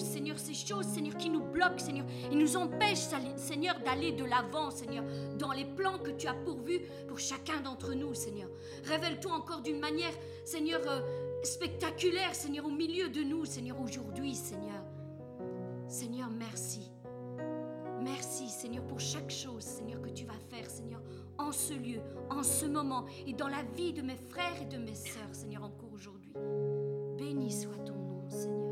Seigneur, ces choses, Seigneur, qui nous bloquent, Seigneur, et nous empêchent, Seigneur, d'aller de l'avant, Seigneur, dans les plans que tu as pourvus pour chacun d'entre nous, Seigneur. Révèle-toi encore d'une manière, Seigneur, euh, spectaculaire, Seigneur, au milieu de nous, Seigneur, aujourd'hui, Seigneur. Seigneur, merci. Merci, Seigneur, pour chaque chose, Seigneur, que tu vas faire, Seigneur, en ce lieu, en ce moment, et dans la vie de mes frères et de mes sœurs, Seigneur, encore aujourd'hui. Béni soit ton nom, Seigneur.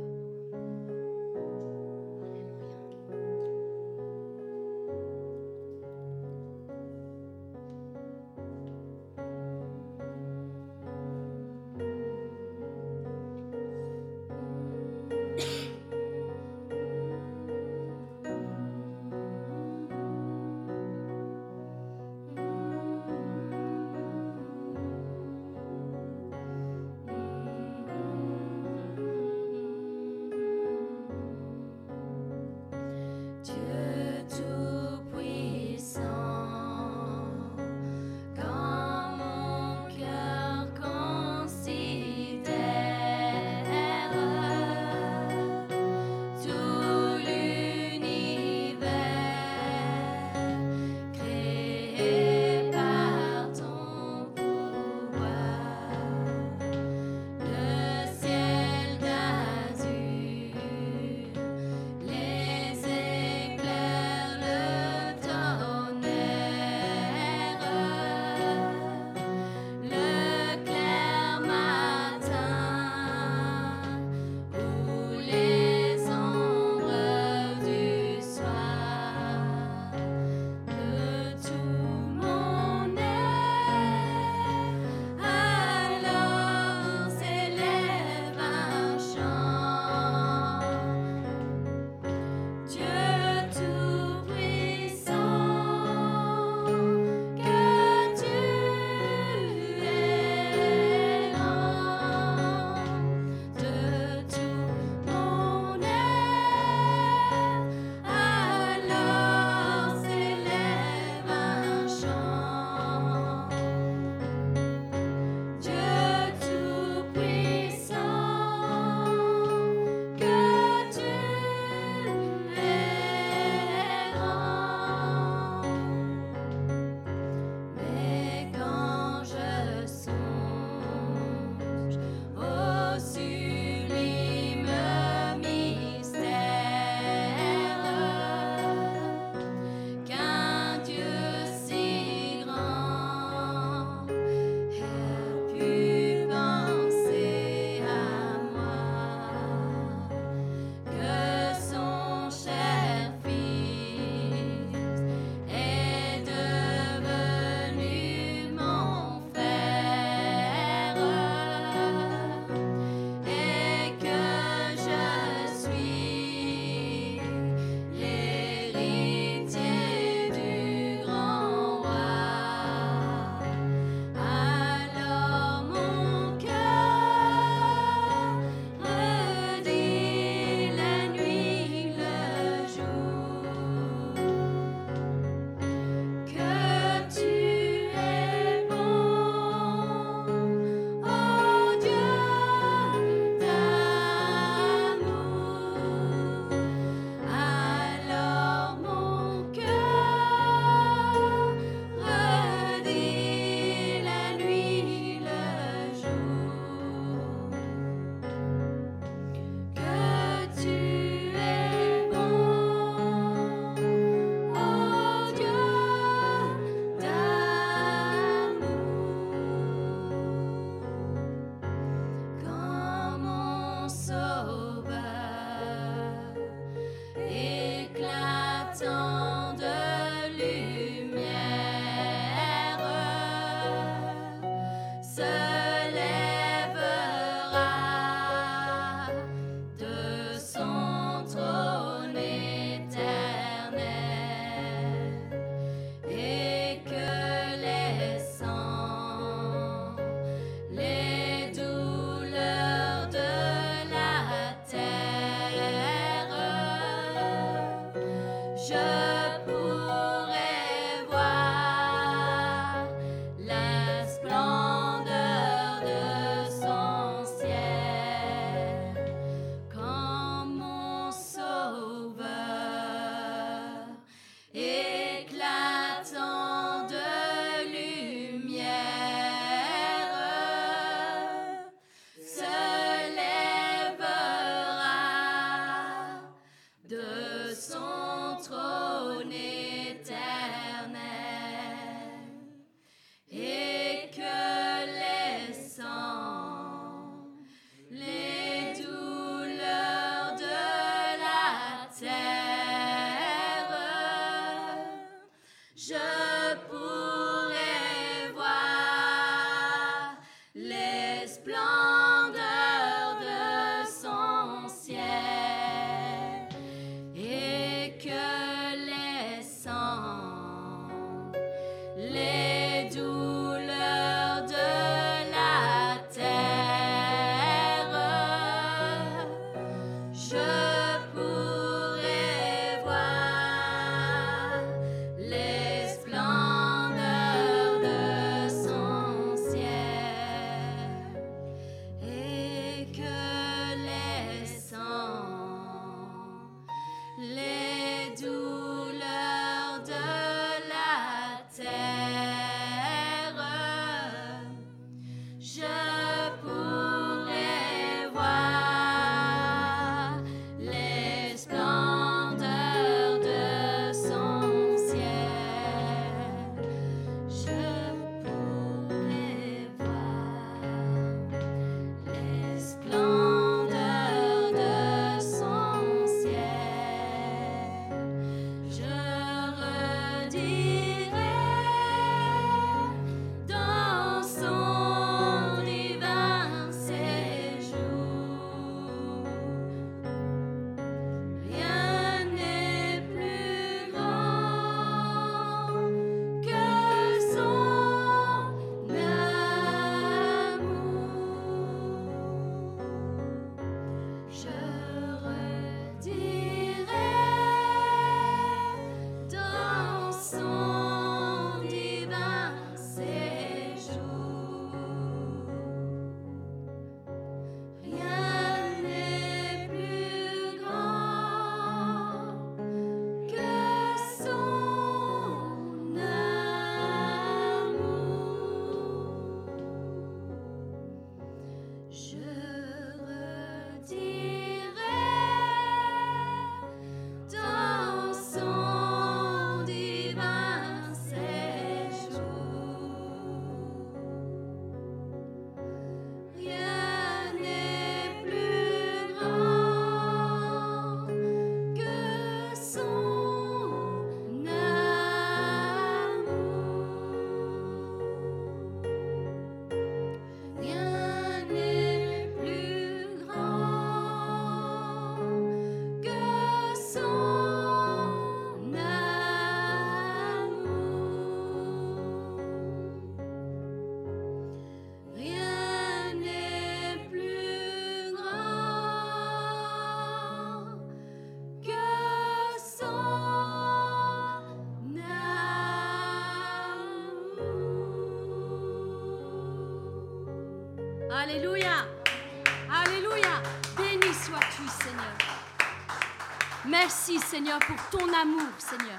Merci, Seigneur, pour ton amour, Seigneur.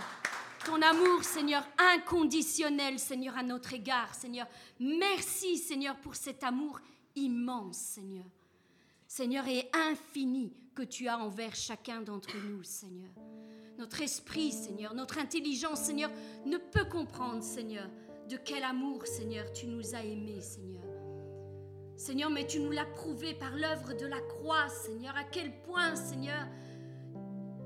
Ton amour, Seigneur, inconditionnel, Seigneur, à notre égard, Seigneur. Merci, Seigneur, pour cet amour immense, Seigneur. Seigneur, et infini que tu as envers chacun d'entre nous, Seigneur. Notre esprit, Seigneur, notre intelligence, Seigneur, ne peut comprendre, Seigneur, de quel amour, Seigneur, tu nous as aimés, Seigneur. Seigneur, mais tu nous l'as prouvé par l'œuvre de la croix, Seigneur, à quel point, Seigneur,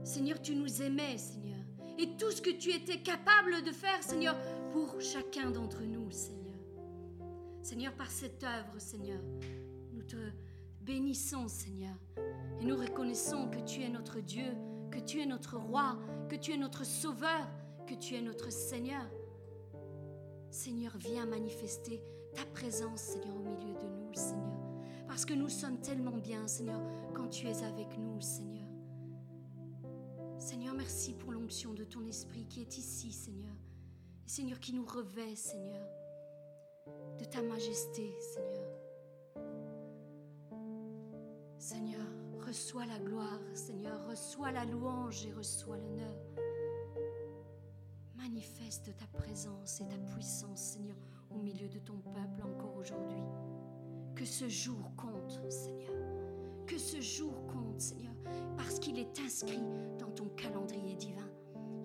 Seigneur, tu nous aimais, Seigneur. Et tout ce que tu étais capable de faire, Seigneur, pour chacun d'entre nous, Seigneur. Seigneur, par cette œuvre, Seigneur, nous te bénissons, Seigneur. Et nous reconnaissons que tu es notre Dieu, que tu es notre roi, que tu es notre sauveur, que tu es notre Seigneur. Seigneur, viens manifester ta présence, Seigneur, au milieu de nous, Seigneur. Parce que nous sommes tellement bien, Seigneur, quand tu es avec nous, Seigneur. Seigneur, merci pour l'onction de ton esprit qui est ici, Seigneur. Seigneur, qui nous revêt, Seigneur, de ta majesté, Seigneur. Seigneur, reçois la gloire, Seigneur, reçois la louange et reçois l'honneur. Manifeste ta présence et ta puissance, Seigneur, au milieu de ton peuple encore aujourd'hui. Que ce jour compte, Seigneur. Que ce jour compte, Seigneur, parce qu'il est inscrit dans ton calendrier divin.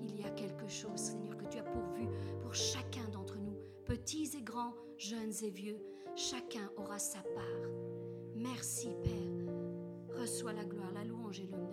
Il y a quelque chose, Seigneur, que tu as pourvu pour chacun d'entre nous, petits et grands, jeunes et vieux. Chacun aura sa part. Merci, Père. Reçois la gloire, la louange et l'honneur.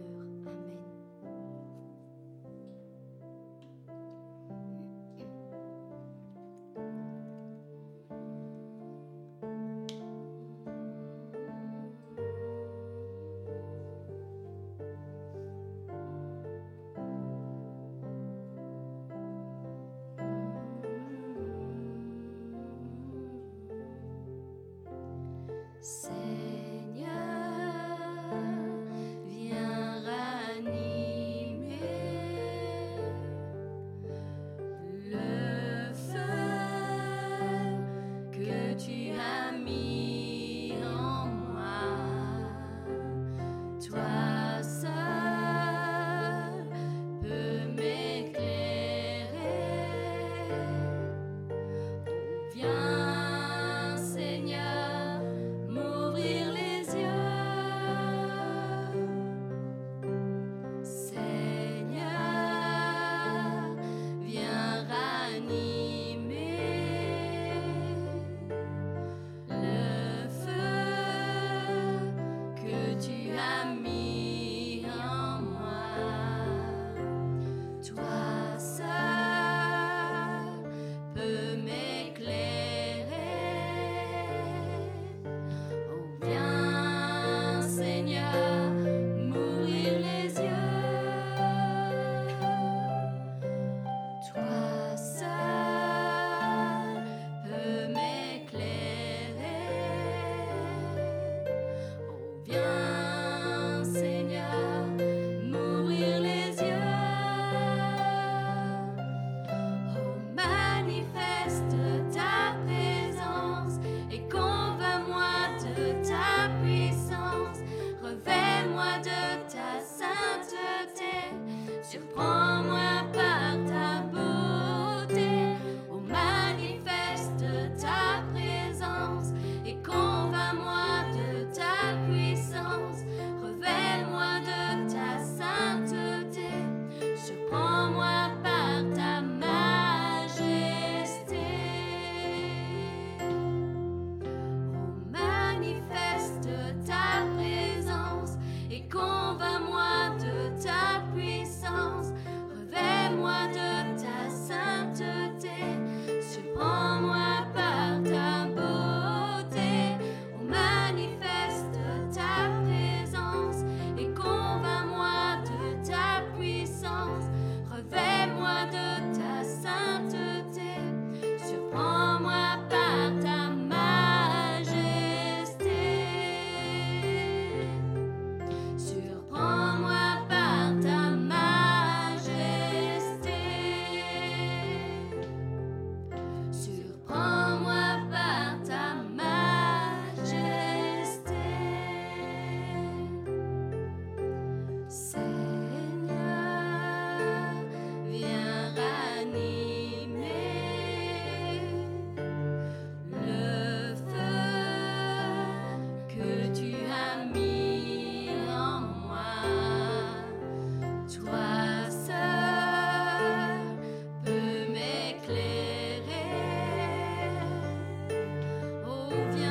of.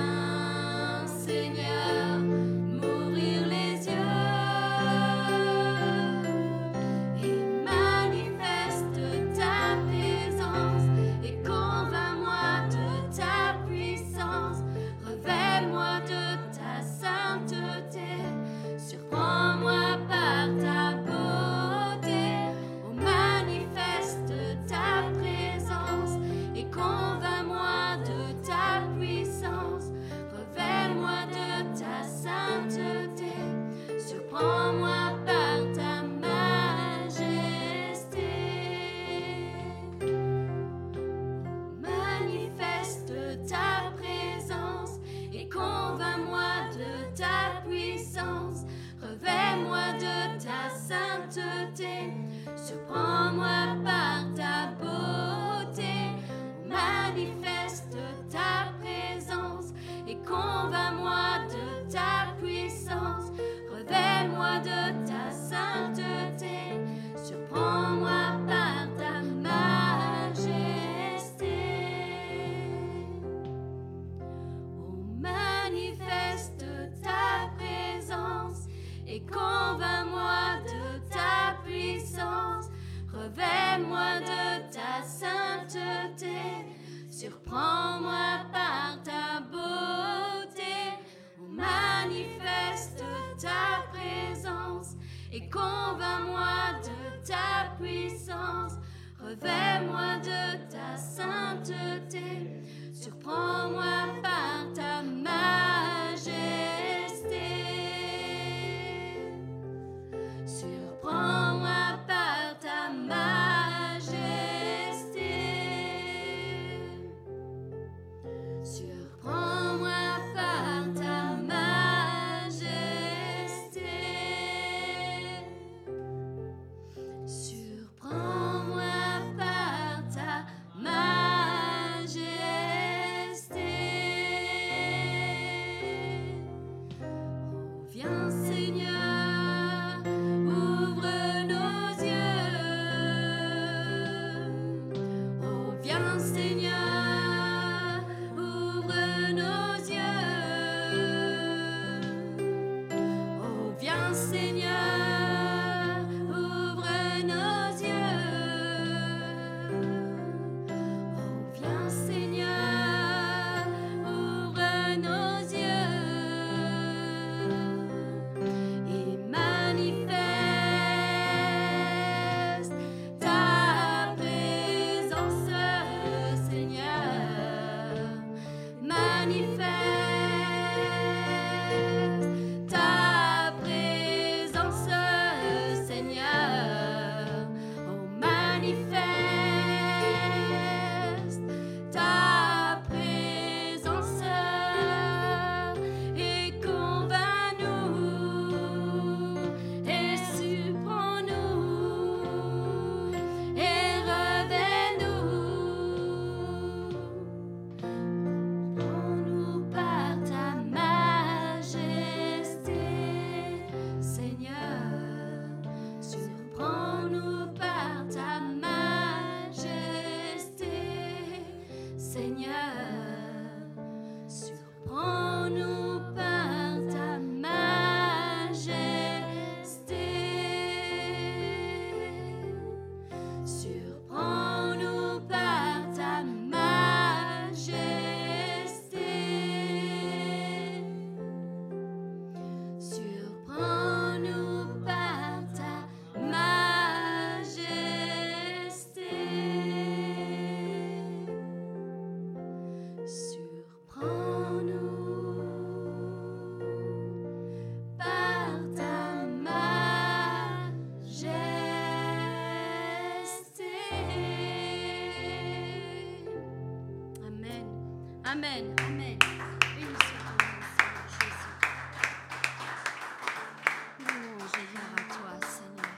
Toi, Seigneur.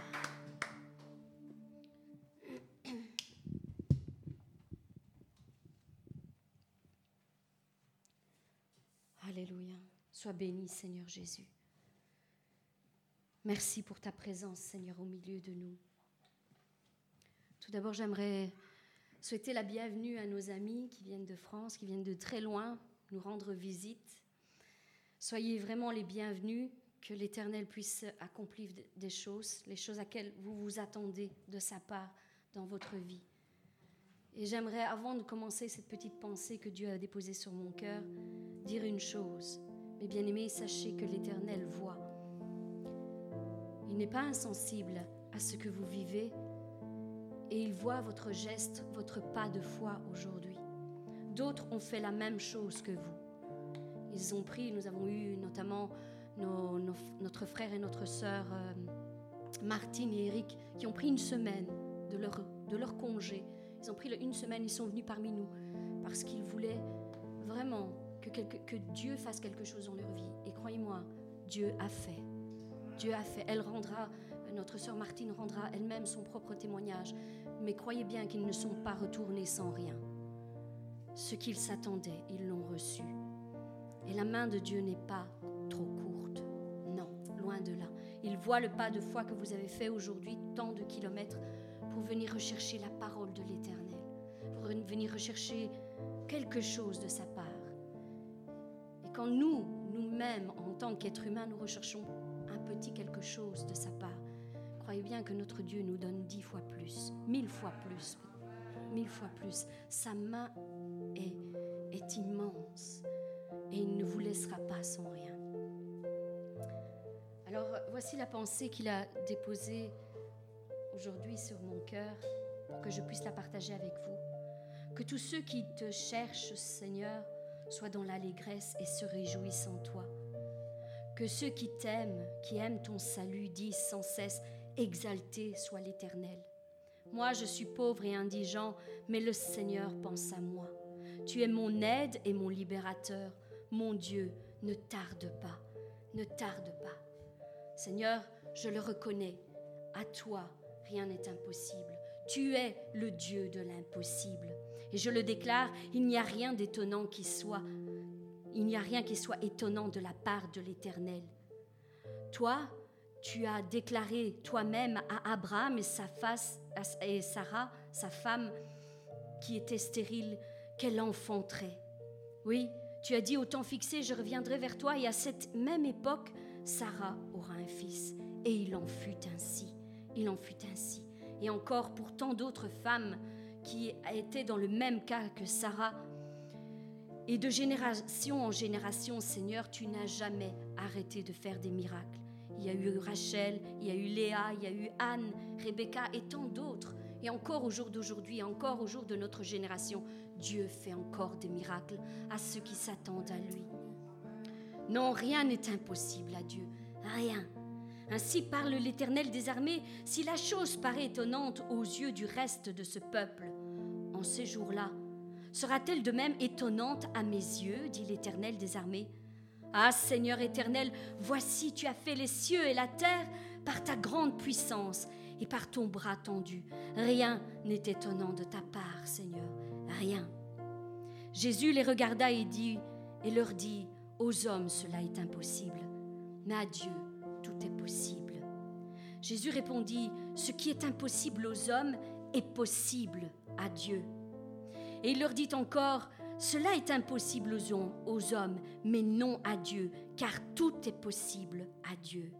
Alléluia. Sois béni, Seigneur Jésus. Merci pour ta présence, Seigneur, au milieu de nous. Tout d'abord, j'aimerais souhaiter la bienvenue à nos amis qui viennent de France, qui viennent de très loin nous rendre visite. Soyez vraiment les bienvenus, que l'Éternel puisse accomplir des choses, les choses à laquelle vous vous attendez de sa part dans votre vie. Et j'aimerais, avant de commencer cette petite pensée que Dieu a déposée sur mon cœur, dire une chose. Mes bien-aimés, sachez que l'Éternel voit. Il n'est pas insensible à ce que vous vivez et il voit votre geste, votre pas de foi aujourd'hui. D'autres ont fait la même chose que vous. Ils ont pris, nous avons eu notamment notre frère et notre sœur euh, Martine et Eric qui ont pris une semaine de leur, congé. Ils ont pris une semaine, ils sont venus parmi nous parce qu'ils voulaient vraiment que, que Dieu fasse quelque chose dans leur vie. Et croyez-moi, Dieu a fait. Dieu a fait. Elle rendra, notre sœur Martine rendra elle-même son propre témoignage, mais croyez bien qu'ils ne sont pas retournés sans rien. Ce qu'ils s'attendaient, ils l'ont reçu. Et la main de Dieu n'est pas trop courte. Non, loin de là. Il voit le pas de foi que vous avez fait aujourd'hui, tant de kilomètres, pour venir rechercher la parole de l'Éternel, pour venir rechercher quelque chose de sa part. Et quand nous, nous-mêmes, en tant qu'êtres humains, nous recherchons un petit quelque chose de sa part, croyez bien que notre Dieu nous donne dix fois plus, mille fois plus, mille fois plus. Sa main est, immense et il ne vous laissera pas sans rien. Alors voici la pensée qu'il a déposée aujourd'hui sur mon cœur pour que je puisse la partager avec vous. Que tous ceux qui te cherchent, Seigneur, soient dans l'allégresse et se réjouissent en toi. Que ceux qui t'aiment, qui aiment ton salut, disent sans cesse, Exalté soit l'Éternel. Moi, je suis pauvre et indigent, mais le Seigneur pense à moi. Tu es mon aide et mon libérateur. Mon Dieu, ne tarde pas, ne tarde pas. Seigneur, je le reconnais. À toi, rien n'est impossible. Tu es le Dieu de l'impossible. Et je le déclare, il n'y a rien d'étonnant qui soit, il n'y a rien qui soit étonnant de la part de l'Éternel. Toi, tu as déclaré toi-même à Abraham et, Sarah, sa femme, qui était stérile, qu'elle enfanterait. Oui, tu as dit au temps fixé, je reviendrai vers toi, et à cette même époque, Sarah aura un fils. Et il en fut ainsi. Il en fut ainsi. Et encore pour tant d'autres femmes qui étaient dans le même cas que Sarah. Et de génération en génération, Seigneur, tu n'as jamais arrêté de faire des miracles. Il y a eu Rachel, il y a eu Léa, il y a eu Anne, Rebecca et tant d'autres. Et encore au jour d'aujourd'hui, encore au jour de notre génération, Dieu fait encore des miracles à ceux qui s'attendent à lui. Non, rien n'est impossible à Dieu. Rien. Ainsi parle l'Éternel des armées, si la chose paraît étonnante aux yeux du reste de ce peuple, en ces jours-là, sera-t-elle de même étonnante à mes yeux, dit l'Éternel des armées? Ah Seigneur éternel, voici tu as fait les cieux et la terre par ta grande puissance et par ton bras tendu. Rien n'est étonnant de ta part, Seigneur, rien. Jésus les regarda et dit et leur dit Aux hommes cela est impossible, mais à Dieu tout est possible. Jésus répondit, Ce qui est impossible aux hommes est possible à Dieu. Et il leur dit encore, Cela est impossible aux hommes, mais non à Dieu, car tout est possible à Dieu.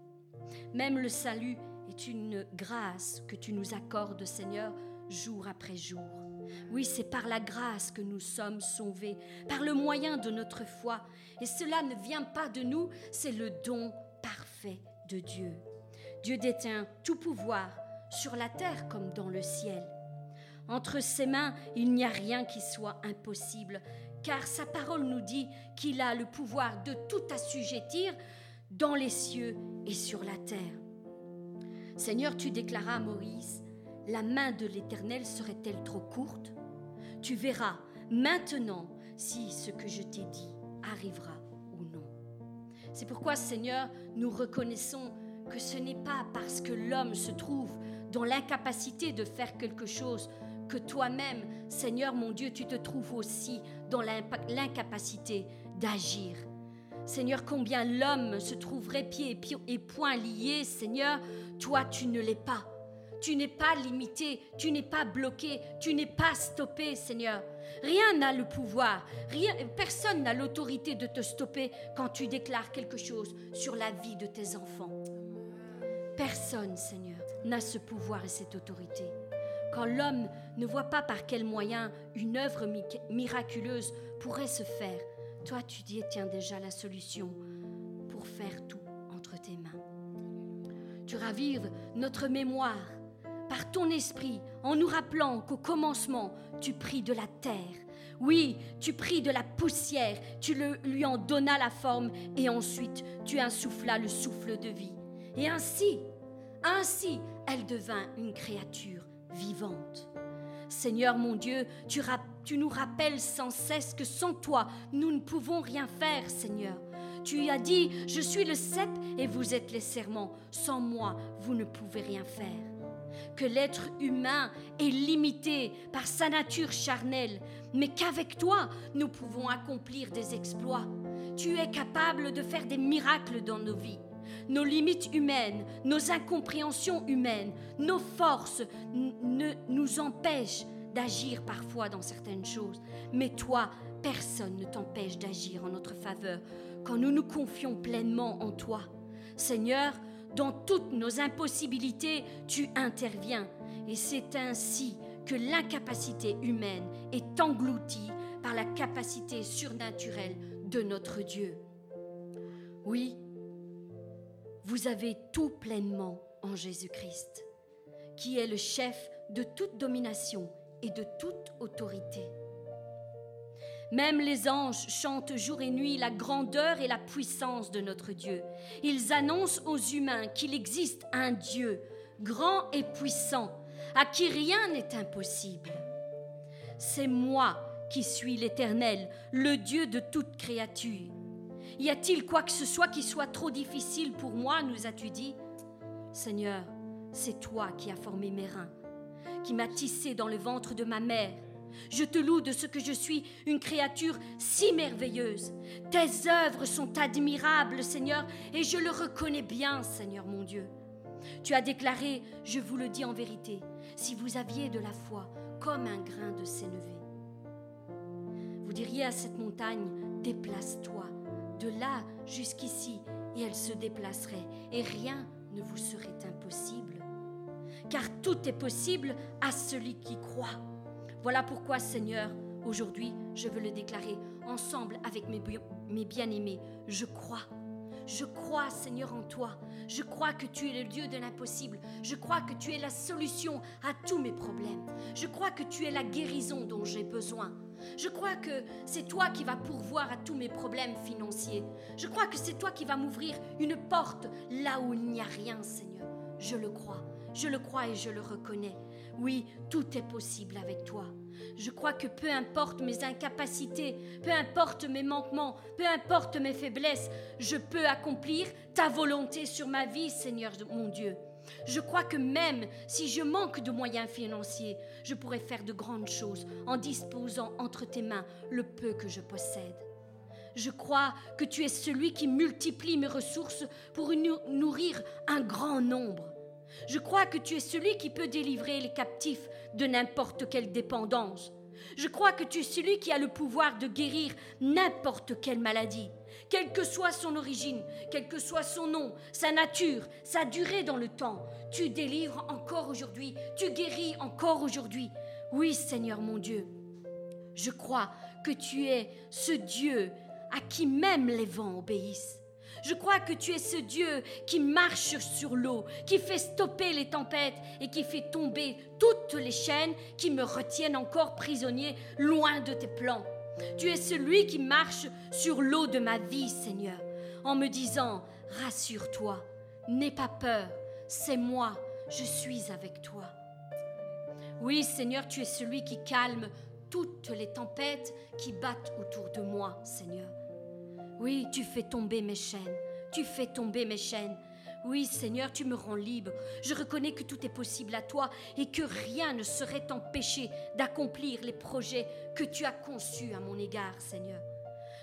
Même le salut est une grâce que tu nous accordes, Seigneur, jour après jour. Oui, c'est par la grâce que nous sommes sauvés, par le moyen de notre foi. Et cela ne vient pas de nous, c'est le don parfait de Dieu. Dieu détient tout pouvoir sur la terre comme dans le ciel. Entre ses mains, il n'y a rien qui soit impossible, car sa parole nous dit qu'il a le pouvoir de tout assujettir dans les cieux et sur la terre. Seigneur, tu déclaras à Moïse, la main de l'Éternel serait-elle trop courte? Tu verras maintenant si ce que je t'ai dit arrivera ou non. C'est pourquoi, Seigneur, nous reconnaissons que ce n'est pas parce que l'homme se trouve dans l'incapacité de faire quelque chose que toi-même, Seigneur mon Dieu, tu te trouves aussi dans l'incapacité d'agir. Seigneur, combien l'homme se trouverait pieds et poings liés, Seigneur, toi tu ne l'es pas. Tu n'es pas limité, tu n'es pas bloqué, tu n'es pas stoppé, Seigneur. Rien n'a le pouvoir, rien, personne n'a l'autorité de te stopper quand tu déclares quelque chose sur la vie de tes enfants. Personne, Seigneur, n'a ce pouvoir et cette autorité. Quand l'homme ne voit pas par quel moyen une œuvre miraculeuse pourrait se faire, toi tu détiens déjà la solution pour faire tout entre tes mains. Tu ravives notre mémoire par ton esprit en nous rappelant qu'au commencement, tu pris de la terre. Oui, tu pris de la poussière, tu lui en donnas la forme et ensuite tu insoufflas le souffle de vie. Et ainsi, ainsi, elle devint une créature vivante. Seigneur mon Dieu, tu, nous rappelles sans cesse que sans toi, nous ne pouvons rien faire, Seigneur. Tu as dit, je suis le cep et vous êtes les serments. Sans moi, vous ne pouvez rien faire. Que l'être humain est limité par sa nature charnelle, mais qu'avec toi, nous pouvons accomplir des exploits. Tu es capable de faire des miracles dans nos vies. Nos limites humaines, nos incompréhensions humaines, nos forces ne nous empêchent d'agir parfois dans certaines choses. Mais toi, personne ne t'empêche d'agir en notre faveur quand nous nous confions pleinement en toi. Seigneur, dans toutes nos impossibilités, tu interviens. Et c'est ainsi que l'incapacité humaine est engloutie par la capacité surnaturelle de notre Dieu. Oui, vous avez tout pleinement en Jésus-Christ, qui est le chef de toute domination et de toute autorité. Même les anges chantent jour et nuit la grandeur et la puissance de notre Dieu. Ils annoncent aux humains qu'il existe un Dieu grand et puissant, à qui rien n'est impossible. C'est moi qui suis l'Éternel, le Dieu de toute créature. Y a-t-il quoi que ce soit qui soit trop difficile pour moi, nous as-tu dit? Seigneur, c'est toi qui as formé mes reins, qui m'as tissé dans le ventre de ma mère. Je te loue de ce que je suis une créature si merveilleuse. Tes œuvres sont admirables, Seigneur, et je le reconnais bien, Seigneur mon Dieu. Tu as déclaré, je vous le dis en vérité, si vous aviez de la foi comme un grain de sénévé. Vous diriez à cette montagne, déplace-toi de là jusqu'ici, et elle se déplacerait, et rien ne vous serait impossible. Car tout est possible à celui qui croit. Voilà pourquoi, Seigneur, aujourd'hui, je veux le déclarer ensemble avec mes, mes bien-aimés. Je crois. Je crois, Seigneur, en toi. Je crois que tu es le Dieu de l'impossible. Je crois que tu es la solution à tous mes problèmes. Je crois que tu es la guérison dont j'ai besoin. Je crois que c'est toi qui vas pourvoir à tous mes problèmes financiers. Je crois que c'est toi qui vas m'ouvrir une porte là où il n'y a rien, Seigneur. Je le crois. Je le crois et je le reconnais. Oui, tout est possible avec toi. Je crois que peu importe mes incapacités, peu importe mes manquements, peu importe mes faiblesses, je peux accomplir ta volonté sur ma vie, Seigneur mon Dieu. Je crois que même si je manque de moyens financiers, je pourrais faire de grandes choses en disposant entre tes mains le peu que je possède. Je crois que tu es celui qui multiplie mes ressources pour nourrir un grand nombre. Je crois que tu es celui qui peut délivrer les captifs de n'importe quelle dépendance. Je crois que tu es celui qui a le pouvoir de guérir n'importe quelle maladie, quelle que soit son origine, quel que soit son nom, sa nature, sa durée dans le temps. Tu délivres encore aujourd'hui, tu guéris encore aujourd'hui. Oui Seigneur mon Dieu, je crois que tu es ce Dieu à qui même les vents obéissent. Je crois que tu es ce Dieu qui marche sur l'eau, qui fait stopper les tempêtes et qui fait tomber toutes les chaînes qui me retiennent encore prisonnier loin de tes plans. Tu es celui qui marche sur l'eau de ma vie, Seigneur, en me disant, rassure-toi, n'aie pas peur, c'est moi, je suis avec toi. Oui, Seigneur, tu es celui qui calme toutes les tempêtes qui battent autour de moi, Seigneur. Oui, tu fais tomber mes chaînes. Tu fais tomber mes chaînes. Oui, Seigneur, tu me rends libre. Je reconnais que tout est possible à toi et que rien ne saurait t'empêcher d'accomplir les projets que tu as conçus à mon égard, Seigneur.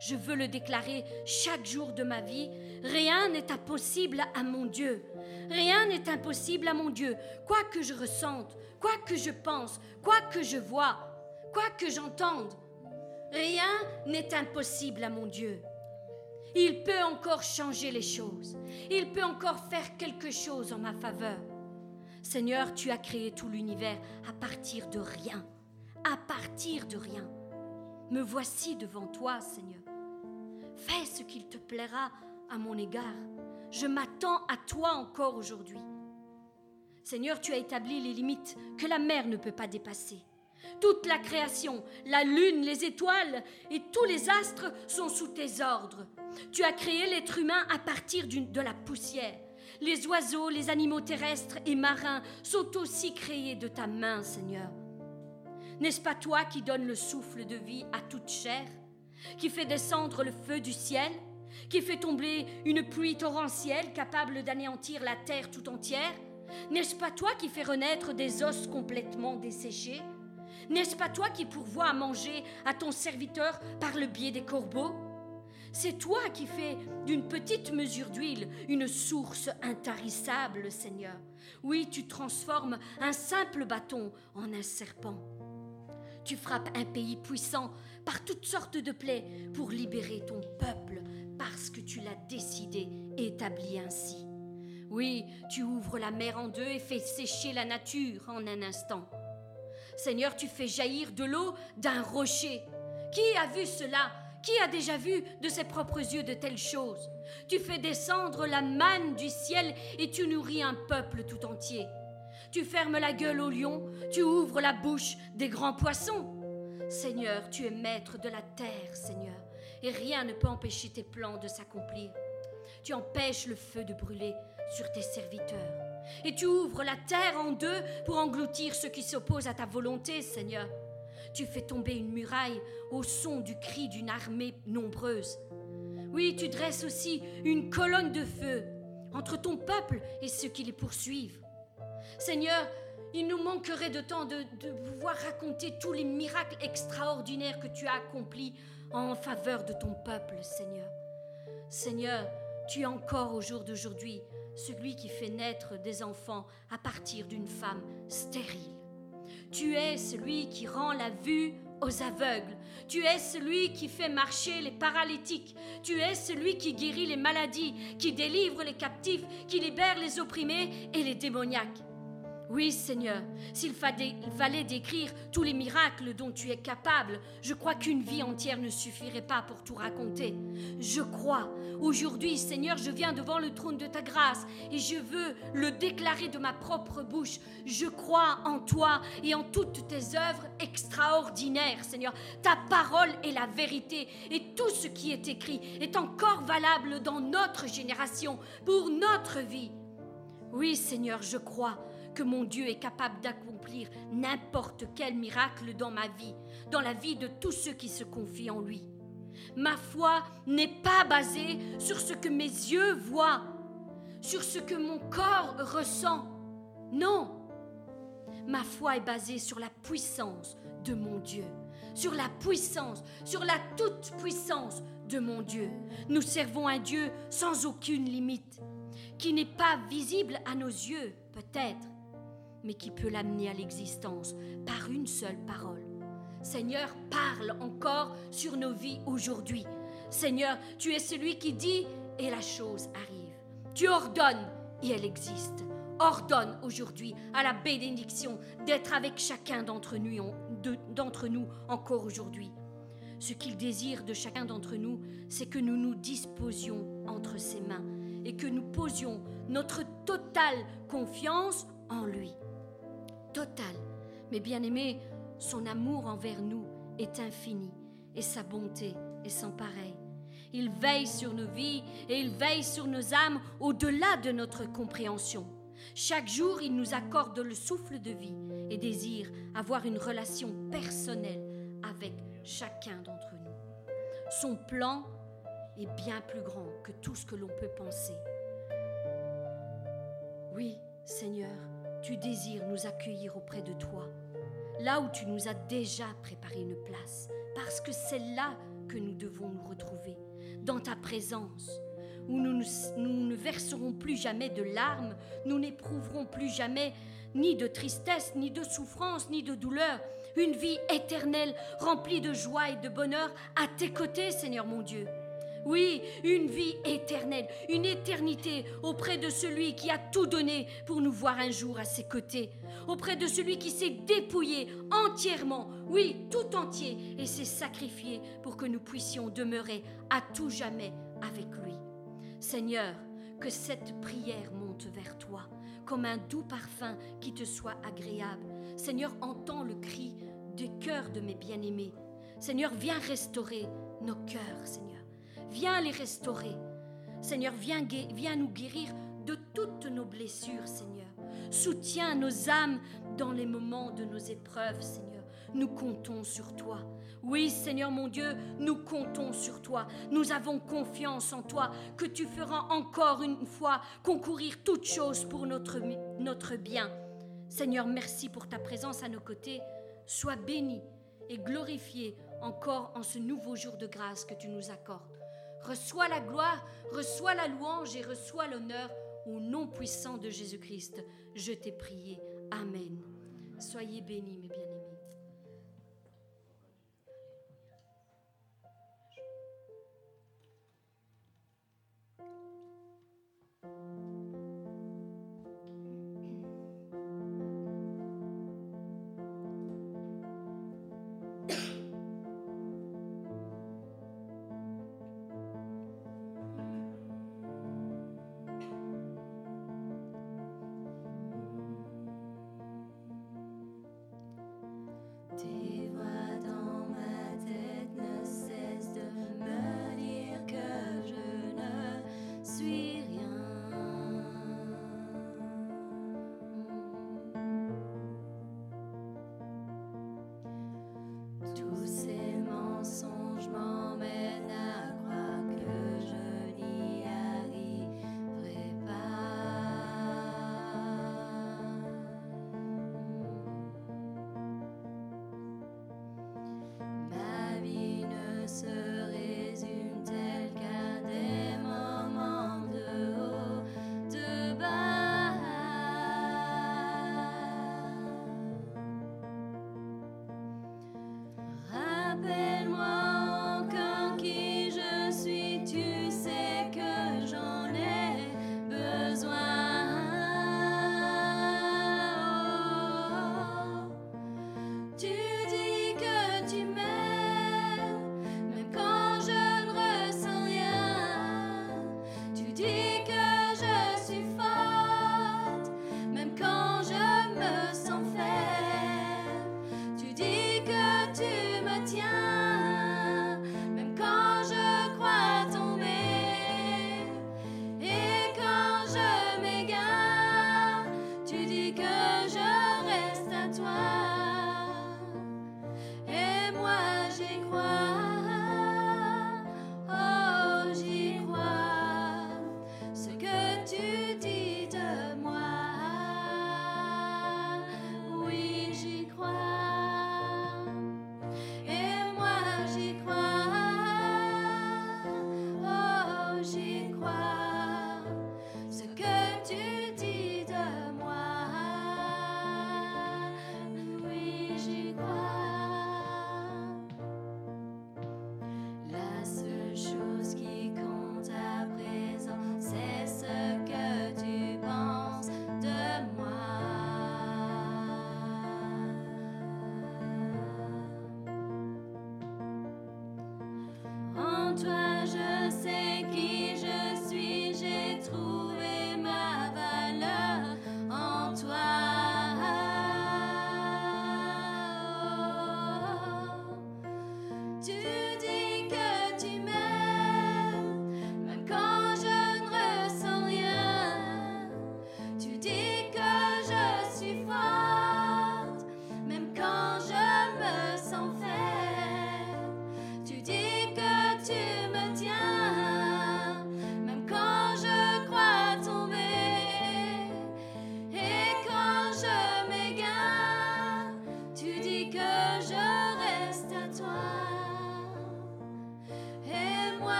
Je veux le déclarer chaque jour de ma vie. Rien n'est impossible à mon Dieu. Rien n'est impossible à mon Dieu. Quoi que je ressente, quoi que je pense, quoi que je vois, quoi que j'entende, rien n'est impossible à mon Dieu. Il peut encore changer les choses. Il peut encore faire quelque chose en ma faveur. Seigneur, tu as créé tout l'univers à partir de rien. À partir de rien. Me voici devant toi, Seigneur. Fais ce qu'il te plaira à mon égard. Je m'attends à toi encore aujourd'hui. Seigneur, tu as établi les limites que la mer ne peut pas dépasser. Toute la création, la lune, les étoiles et tous les astres sont sous tes ordres. Tu as créé l'être humain à partir de la poussière. Les oiseaux, les animaux terrestres et marins sont aussi créés de ta main, Seigneur. N'est-ce pas toi qui donnes le souffle de vie à toute chair, qui fait descendre le feu du ciel, qui fait tomber une pluie torrentielle capable d'anéantir la terre tout entière? N'est-ce pas toi qui fais renaître des os complètement desséchés? N'est-ce pas toi qui pourvois à manger à ton serviteur par le biais des corbeaux? C'est toi qui fais d'une petite mesure d'huile une source intarissable, Seigneur. Oui, tu transformes un simple bâton en un serpent. Tu frappes un pays puissant par toutes sortes de plaies pour libérer ton peuple parce que tu l'as décidé et établi ainsi. Oui, tu ouvres la mer en deux et fais sécher la nature en un instant. Seigneur, tu fais jaillir de l'eau d'un rocher. Qui a vu cela Qui a déjà vu de ses propres yeux de telles choses? Tu fais descendre la manne du ciel et tu nourris un peuple tout entier. Tu fermes la gueule aux lions, tu ouvres la bouche des grands poissons. Seigneur, tu es maître de la terre, Seigneur, et rien ne peut empêcher tes plans de s'accomplir. Tu empêches le feu de brûler sur tes serviteurs. Et tu ouvres la terre en deux pour engloutir ceux qui s'opposent à ta volonté, Seigneur. Tu fais tomber une muraille au son du cri d'une armée nombreuse. Oui, tu dresses aussi une colonne de feu entre ton peuple et ceux qui les poursuivent. Seigneur, il nous manquerait de temps de, de pouvoir raconter tous les miracles extraordinaires que tu as accomplis en faveur de ton peuple, Seigneur. Seigneur, tu es encore au jour d'aujourd'hui celui qui fait naître des enfants à partir d'une femme stérile. Tu es celui qui rend la vue aux aveugles. Tu es celui qui fait marcher les paralytiques. Tu es celui qui guérit les maladies, qui délivre les captifs, qui libère les opprimés et les démoniaques. Oui, Seigneur, s'il fallait décrire tous les miracles dont tu es capable, je crois qu'une vie entière ne suffirait pas pour tout raconter. Je crois. Aujourd'hui, Seigneur, je viens devant le trône de ta grâce et je veux le déclarer de ma propre bouche. Je crois en toi et en toutes tes œuvres extraordinaires, Seigneur. Ta parole est la vérité et tout ce qui est écrit est encore valable dans notre génération, pour notre vie. Oui, Seigneur, je crois que mon Dieu est capable d'accomplir n'importe quel miracle dans ma vie, dans la vie de tous ceux qui se confient en lui. Ma foi n'est pas basée sur ce que mes yeux voient, sur ce que mon corps ressent. Non. Ma foi est basée sur la puissance de mon Dieu, sur la puissance, sur la toute-puissance de mon Dieu. Nous servons un Dieu sans aucune limite, qui n'est pas visible à nos yeux, peut-être, mais qui peut l'amener à l'existence par une seule parole. Seigneur, parle encore sur nos vies aujourd'hui. Seigneur, tu es celui qui dit et la chose arrive. Tu ordonnes et elle existe. Ordonne aujourd'hui à la bénédiction d'être avec chacun d'entre nous, encore aujourd'hui. Ce qu'il désire de chacun d'entre nous, c'est que nous nous disposions entre ses mains et que nous posions notre totale confiance en lui total. Mais bien aimé, son amour envers nous est infini et sa bonté est sans pareil. Il veille sur nos vies et il veille sur nos âmes au-delà de notre compréhension. Chaque jour, il nous accorde le souffle de vie et désire avoir une relation personnelle avec chacun d'entre nous. Son plan est bien plus grand que tout ce que l'on peut penser. Oui, Seigneur, tu désires nous accueillir auprès de toi, là où tu nous as déjà préparé une place, parce que c'est là que nous devons nous retrouver, dans ta présence, où nous, ne verserons plus jamais de larmes, nous n'éprouverons plus jamais ni de tristesse, ni de souffrance, ni de douleur, une vie éternelle remplie de joie et de bonheur à tes côtés, Seigneur mon Dieu. Oui, une vie éternelle, une éternité auprès de celui qui a tout donné pour nous voir un jour à ses côtés, auprès de celui qui s'est dépouillé entièrement, oui, tout entier, et s'est sacrifié pour que nous puissions demeurer à tout jamais avec lui. Seigneur, que cette prière monte vers toi comme un doux parfum qui te soit agréable. Seigneur, entends le cri du cœur de mes bien-aimés. Seigneur, viens restaurer nos cœurs, Seigneur. Viens les restaurer. Seigneur, viens, nous guérir de toutes nos blessures, Seigneur. Soutiens nos âmes dans les moments de nos épreuves, Seigneur. nous comptons sur toi. Oui, Seigneur mon Dieu, nous comptons sur toi. Nous avons confiance en toi que tu feras encore une fois concourir toutes choses pour notre bien. Seigneur, merci pour ta présence à nos côtés. Sois béni et glorifié encore en ce nouveau jour de grâce que tu nous accordes. Reçois la gloire, reçois la louange et reçois l'honneur au nom puissant de Jésus-Christ. Je t'ai prié. Amen. Soyez bénis, mes bien-aimés.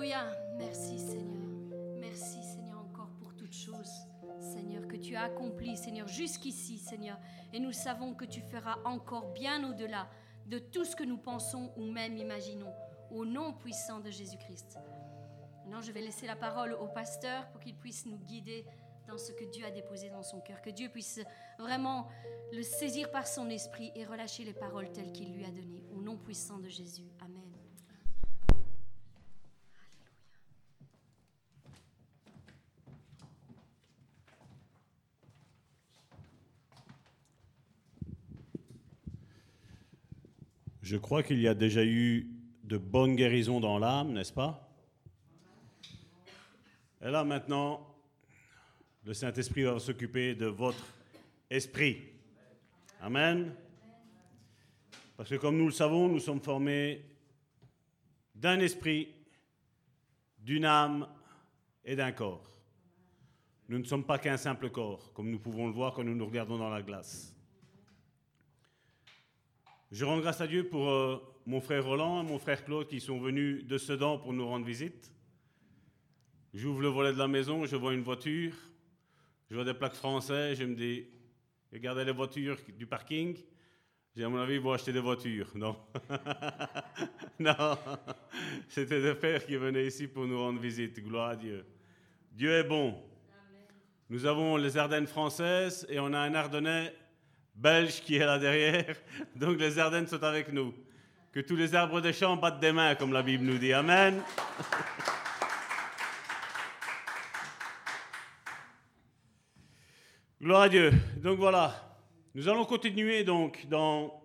Alléluia. Merci Seigneur. Merci Seigneur encore pour toutes choses. Seigneur, que tu as accompli, Seigneur, jusqu'ici, Seigneur. Et nous savons que tu feras encore bien au-delà de tout ce que nous pensons ou même imaginons. Au nom puissant de Jésus-Christ. Maintenant, je vais laisser la parole au pasteur pour qu'il puisse nous guider dans ce que Dieu a déposé dans son cœur. Que Dieu puisse vraiment le saisir par son esprit et relâcher les paroles telles qu'il lui a données. Au nom puissant de Jésus. Amen. Je crois qu'il y a déjà eu de bonnes guérisons dans l'âme, n'est-ce pas? Et là maintenant, le Saint-Esprit va s'occuper de votre esprit. Amen. Parce que comme nous le savons, nous sommes formés d'un esprit, d'une âme et d'un corps. Nous ne sommes pas qu'un simple corps, comme nous pouvons le voir quand nous nous regardons dans la glace. Je rends grâce à Dieu pour euh, mon frère Roland et mon frère Claude qui sont venus de Sedan pour nous rendre visite. J'ouvre le volet de la maison, je vois une voiture, je vois des plaques françaises, je me dis, regardez les voitures du parking. J'ai à mon avis, ils vont acheter des voitures. Non? non. C'était des frères qui venaient ici pour nous rendre visite. Gloire à Dieu. Dieu est bon. Nous avons les Ardennes françaises et on a un Ardennais belge qui est là derrière. Donc les Ardennes sont avec nous. Que tous les arbres des champs battent des mains, comme la Bible nous dit. Amen. Gloire à Dieu. Donc voilà, nous allons continuer donc dans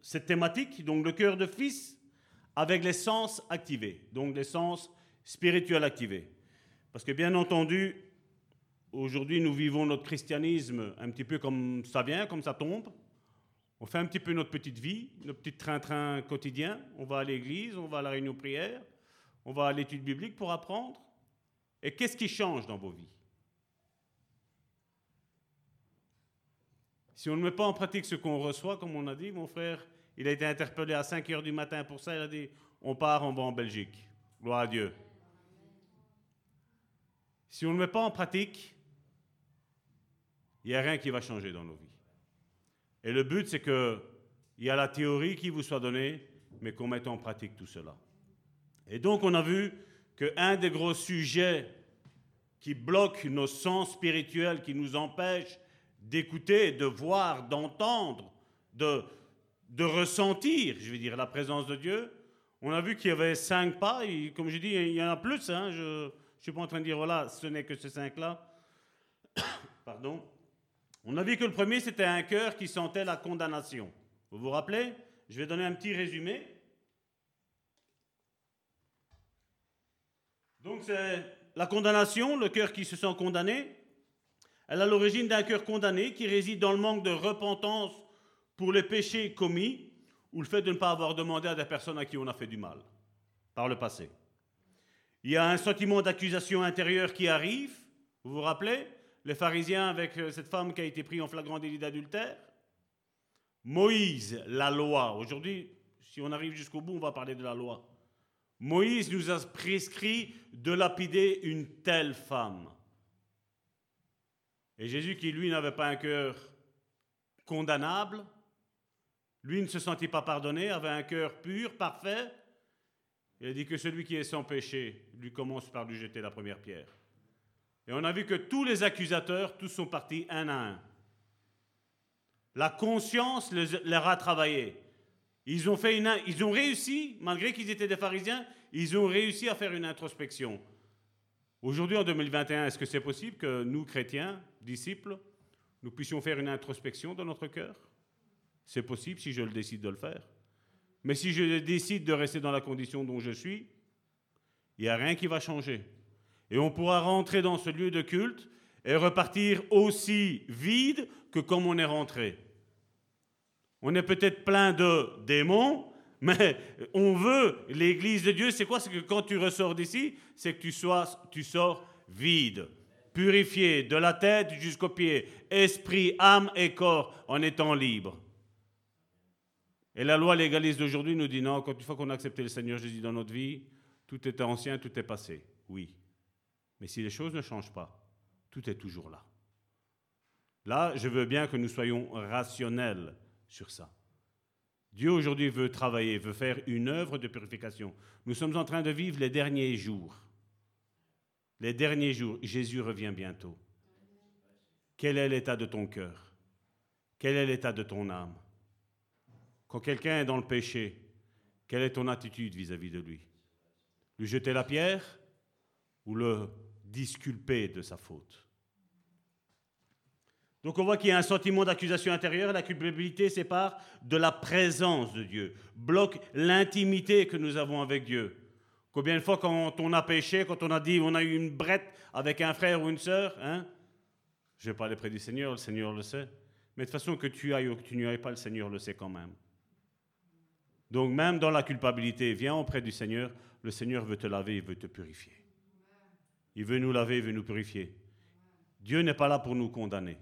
cette thématique, donc le cœur de fils avec les sens activés, donc les sens spirituels activés. Parce que bien entendu, aujourd'hui nous vivons notre christianisme un petit peu comme ça vient, comme ça tombe. On fait un petit peu notre petite vie, notre petit train-train quotidien. On va à l'église, on va à la réunion prière, on va à l'étude biblique pour apprendre. Et qu'est-ce qui change dans vos vies? Si on ne met pas en pratique ce qu'on reçoit, comme on a dit, mon frère, il a été interpellé à 5 heures du matin pour ça, il a dit, on part, on va en Belgique. Gloire à Dieu. Si on ne met pas en pratique, il n'y a rien qui va changer dans nos vies. Et le but, c'est qu'il y a la théorie qui vous soit donnée, mais qu'on mette en pratique tout cela. Et donc, on a vu qu'un des gros sujets qui bloque nos sens spirituels, qui nous empêche d'écouter, de voir, d'entendre, de, ressentir, je veux dire, la présence de Dieu, on a vu qu'il y avait cinq pas, comme je dis, il y en a plus, hein, je ne suis pas en train de dire, voilà, ce n'est que ces cinq-là. Pardon. On a vu que le premier, c'était un cœur qui sentait la condamnation. Vous vous rappelez? Je vais donner un petit résumé. Donc c'est la condamnation, le cœur qui se sent condamné. Elle a l'origine d'un cœur condamné qui réside dans le manque de repentance pour les péchés commis ou le fait de ne pas avoir demandé à des personnes à qui on a fait du mal par le passé. Il y a un sentiment d'accusation intérieure qui arrive, vous vous rappelez? Les pharisiens avec euh, cette femme qui a été prise en flagrant délit d'adultère. Moïse, la loi. Aujourd'hui, si on arrive jusqu'au bout, on va parler de la loi. Moïse nous a prescrit de lapider une telle femme. Et Jésus, qui lui n'avait pas un cœur condamnable, lui ne se sentit pas pardonné, avait un cœur pur, parfait. Il a dit que celui qui est sans péché, lui commence par lui jeter la première pierre. Et on a vu que tous les accusateurs, tous sont partis un à un. La conscience les, leur a travaillé. Ils ont, ils ont réussi, malgré qu'ils étaient des pharisiens, ils ont réussi à faire une introspection. Aujourd'hui, en 2021, est-ce que c'est possible que nous, chrétiens, disciples, nous puissions faire une introspection dans notre cœur? C'est possible si je le décide de le faire. Mais si je décide de rester dans la condition dont je suis, il n'y a rien qui va changer. Et on pourra rentrer dans ce lieu de culte et repartir aussi vide que comme on est rentré. On est peut-être plein de démons, mais on veut, l'Église de Dieu, c'est quoi? C'est que quand tu ressors d'ici, c'est que tu, sois, tu sors vide, purifié de la tête jusqu'aux pieds, esprit, âme et corps, en étant libre. Et la loi légaliste d'aujourd'hui nous dit non, quand une fois qu'on a accepté le Seigneur Jésus dans notre vie, tout est ancien, tout est passé. Oui, mais si les choses ne changent pas, tout est toujours là. Là, je veux bien que nous soyons rationnels sur ça. Dieu aujourd'hui veut travailler, veut faire une œuvre de purification. Nous sommes en train de vivre les derniers jours. Les derniers jours, Jésus revient bientôt. Quel est l'état de ton cœur? Quel est l'état de ton âme? Quand quelqu'un est dans le péché, quelle est ton attitude vis-à-vis -vis de lui? Lui jeter la pierre ou le disculper de sa faute. Donc on voit qu'il y a un sentiment d'accusation intérieure, la culpabilité sépare de la présence de Dieu, bloque l'intimité que nous avons avec Dieu. Combien de fois quand on a péché, quand on a dit on a eu une brette avec un frère ou une sœur, hein je vais pas aller près du Seigneur, le Seigneur le sait. Mais de toute façon que tu ailles ou que tu n'y ailles pas, le Seigneur le sait quand même. Donc même dans la culpabilité, viens auprès du Seigneur, le Seigneur veut te laver, il veut te purifier. Il veut nous laver, il veut nous purifier. Dieu n'est pas là pour nous condamner.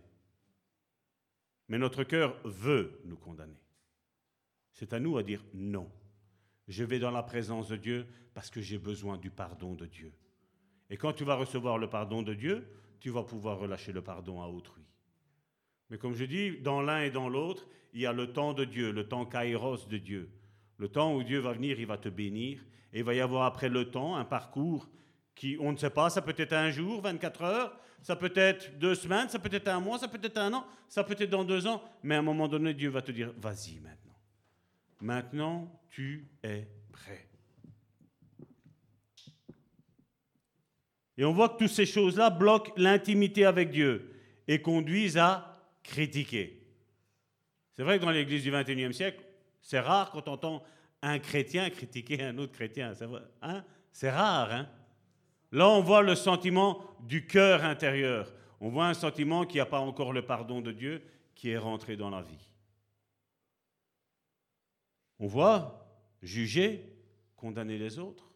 Mais notre cœur veut nous condamner. C'est à nous à dire non. Je vais dans la présence de Dieu parce que j'ai besoin du pardon de Dieu. Et quand tu vas recevoir le pardon de Dieu, tu vas pouvoir relâcher le pardon à autrui. Mais comme je dis, dans l'un et dans l'autre, il y a le temps de Dieu, le temps kairos de Dieu. Le temps où Dieu va venir, il va te bénir. Et il va y avoir après le temps un parcours qui, on ne sait pas, ça peut être un jour, 24 heures, ça peut être deux semaines, ça peut être un mois, ça peut être un an, ça peut être dans deux ans, mais à un moment donné, Dieu va te dire, vas-y maintenant. Maintenant, tu es prêt. Et on voit que toutes ces choses-là bloquent l'intimité avec Dieu et conduisent à critiquer. C'est vrai que dans l'Église du XXIe siècle, c'est rare quand on entend un chrétien critiquer un autre chrétien. C'est hein? rare. Hein? Là, on voit le sentiment du cœur intérieur. On voit un sentiment qui n'a pas encore le pardon de Dieu, qui est rentré dans la vie. On voit juger, condamner les autres.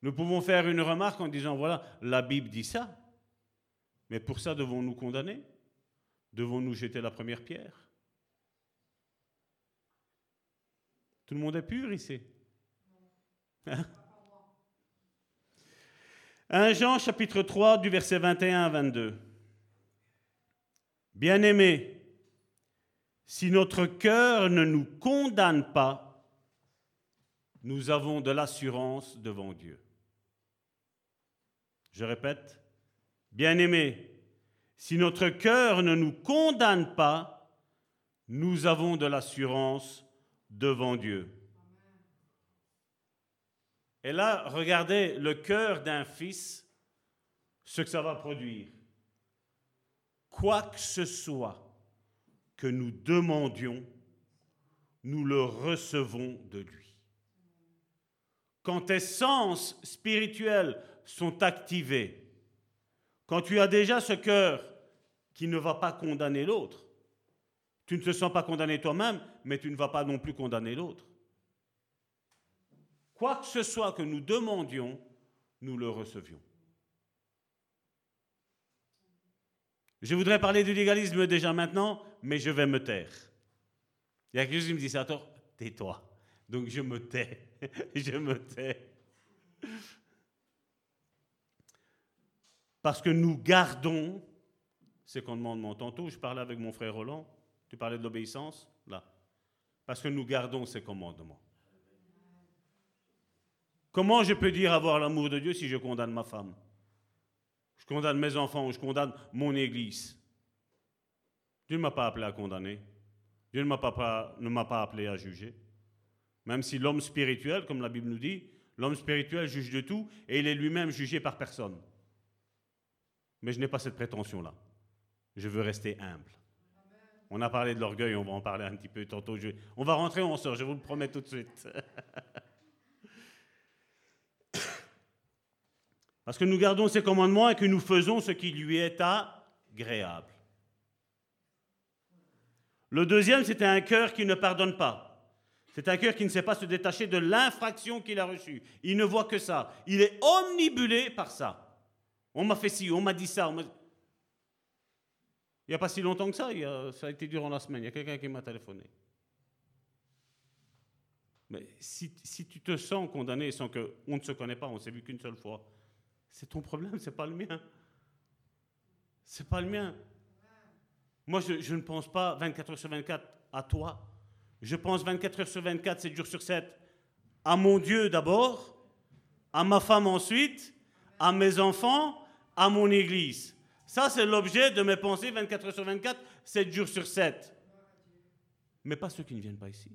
Nous pouvons faire une remarque en disant, voilà, la Bible dit ça, mais pour ça devons-nous condamner? Devons-nous jeter la première pierre? Tout le monde est pur ici 1 hein? Jean chapitre 3 du verset 21 à 22. Bien-aimés, si notre cœur ne nous condamne pas, nous avons de l'assurance devant Dieu. Je répète, bien-aimés, si notre cœur ne nous condamne pas, nous avons de l'assurance devant Dieu. Et là, regardez le cœur d'un fils, ce que ça va produire. Quoi que ce soit que nous demandions, nous le recevons de lui. Quand tes sens spirituels sont activés, quand tu as déjà ce cœur qui ne va pas condamner l'autre, tu ne te sens pas condamné toi-même, mais tu ne vas pas non plus condamner l'autre. Quoi que ce soit que nous demandions, nous le recevions. Je voudrais parler du légalisme déjà maintenant, mais je vais me taire. Il y a quelque chose qui me dit ça, tais-toi. Donc je me tais, je me tais. Parce que nous gardons ce commandements. Tantôt, je parlais avec mon frère Roland, tu parlais de l'obéissance, là. Parce que nous gardons ces commandements. Comment je peux dire avoir l'amour de Dieu si je condamne ma femme? Je condamne mes enfants ou je condamne mon Église Dieu ne m'a pas appelé à condamner. Dieu ne m'a pas, ne m'a pas appelé à juger. Même si l'homme spirituel, comme la Bible nous dit, l'homme spirituel juge de tout et il est lui-même jugé par personne. Mais je n'ai pas cette prétention-là. Je veux rester humble. On a parlé de l'orgueil, on va en parler un petit peu tantôt. on va rentrer, on sort, je vous le promets tout de suite. Parce que nous gardons ses commandements et que nous faisons ce qui lui est agréable. Le deuxième, c'était un cœur qui ne pardonne pas. C'est un cœur qui ne sait pas se détacher de l'infraction qu'il a reçue. Il ne voit que ça. Il est omnibulé par ça. On m'a fait ci, on m'a dit ça. Il n'y a pas si longtemps que ça, ça a été durant la semaine. Il y a quelqu'un qui m'a téléphoné. Mais si, tu te sens condamné sans qu'on ne se connaît pas, on ne s'est vu qu'une seule fois, c'est ton problème, c'est pas le mien. C'est pas le mien. Moi, je, je, ne pense pas 24 heures sur 24 à toi. Je pense 24 heures sur 24, 7 jours sur 7 à mon Dieu d'abord, à ma femme ensuite, à mes enfants à mon Église. Ça, c'est l'objet de mes pensées 24 heures sur 24, 7 jours sur 7. Mais pas ceux qui ne viennent pas ici.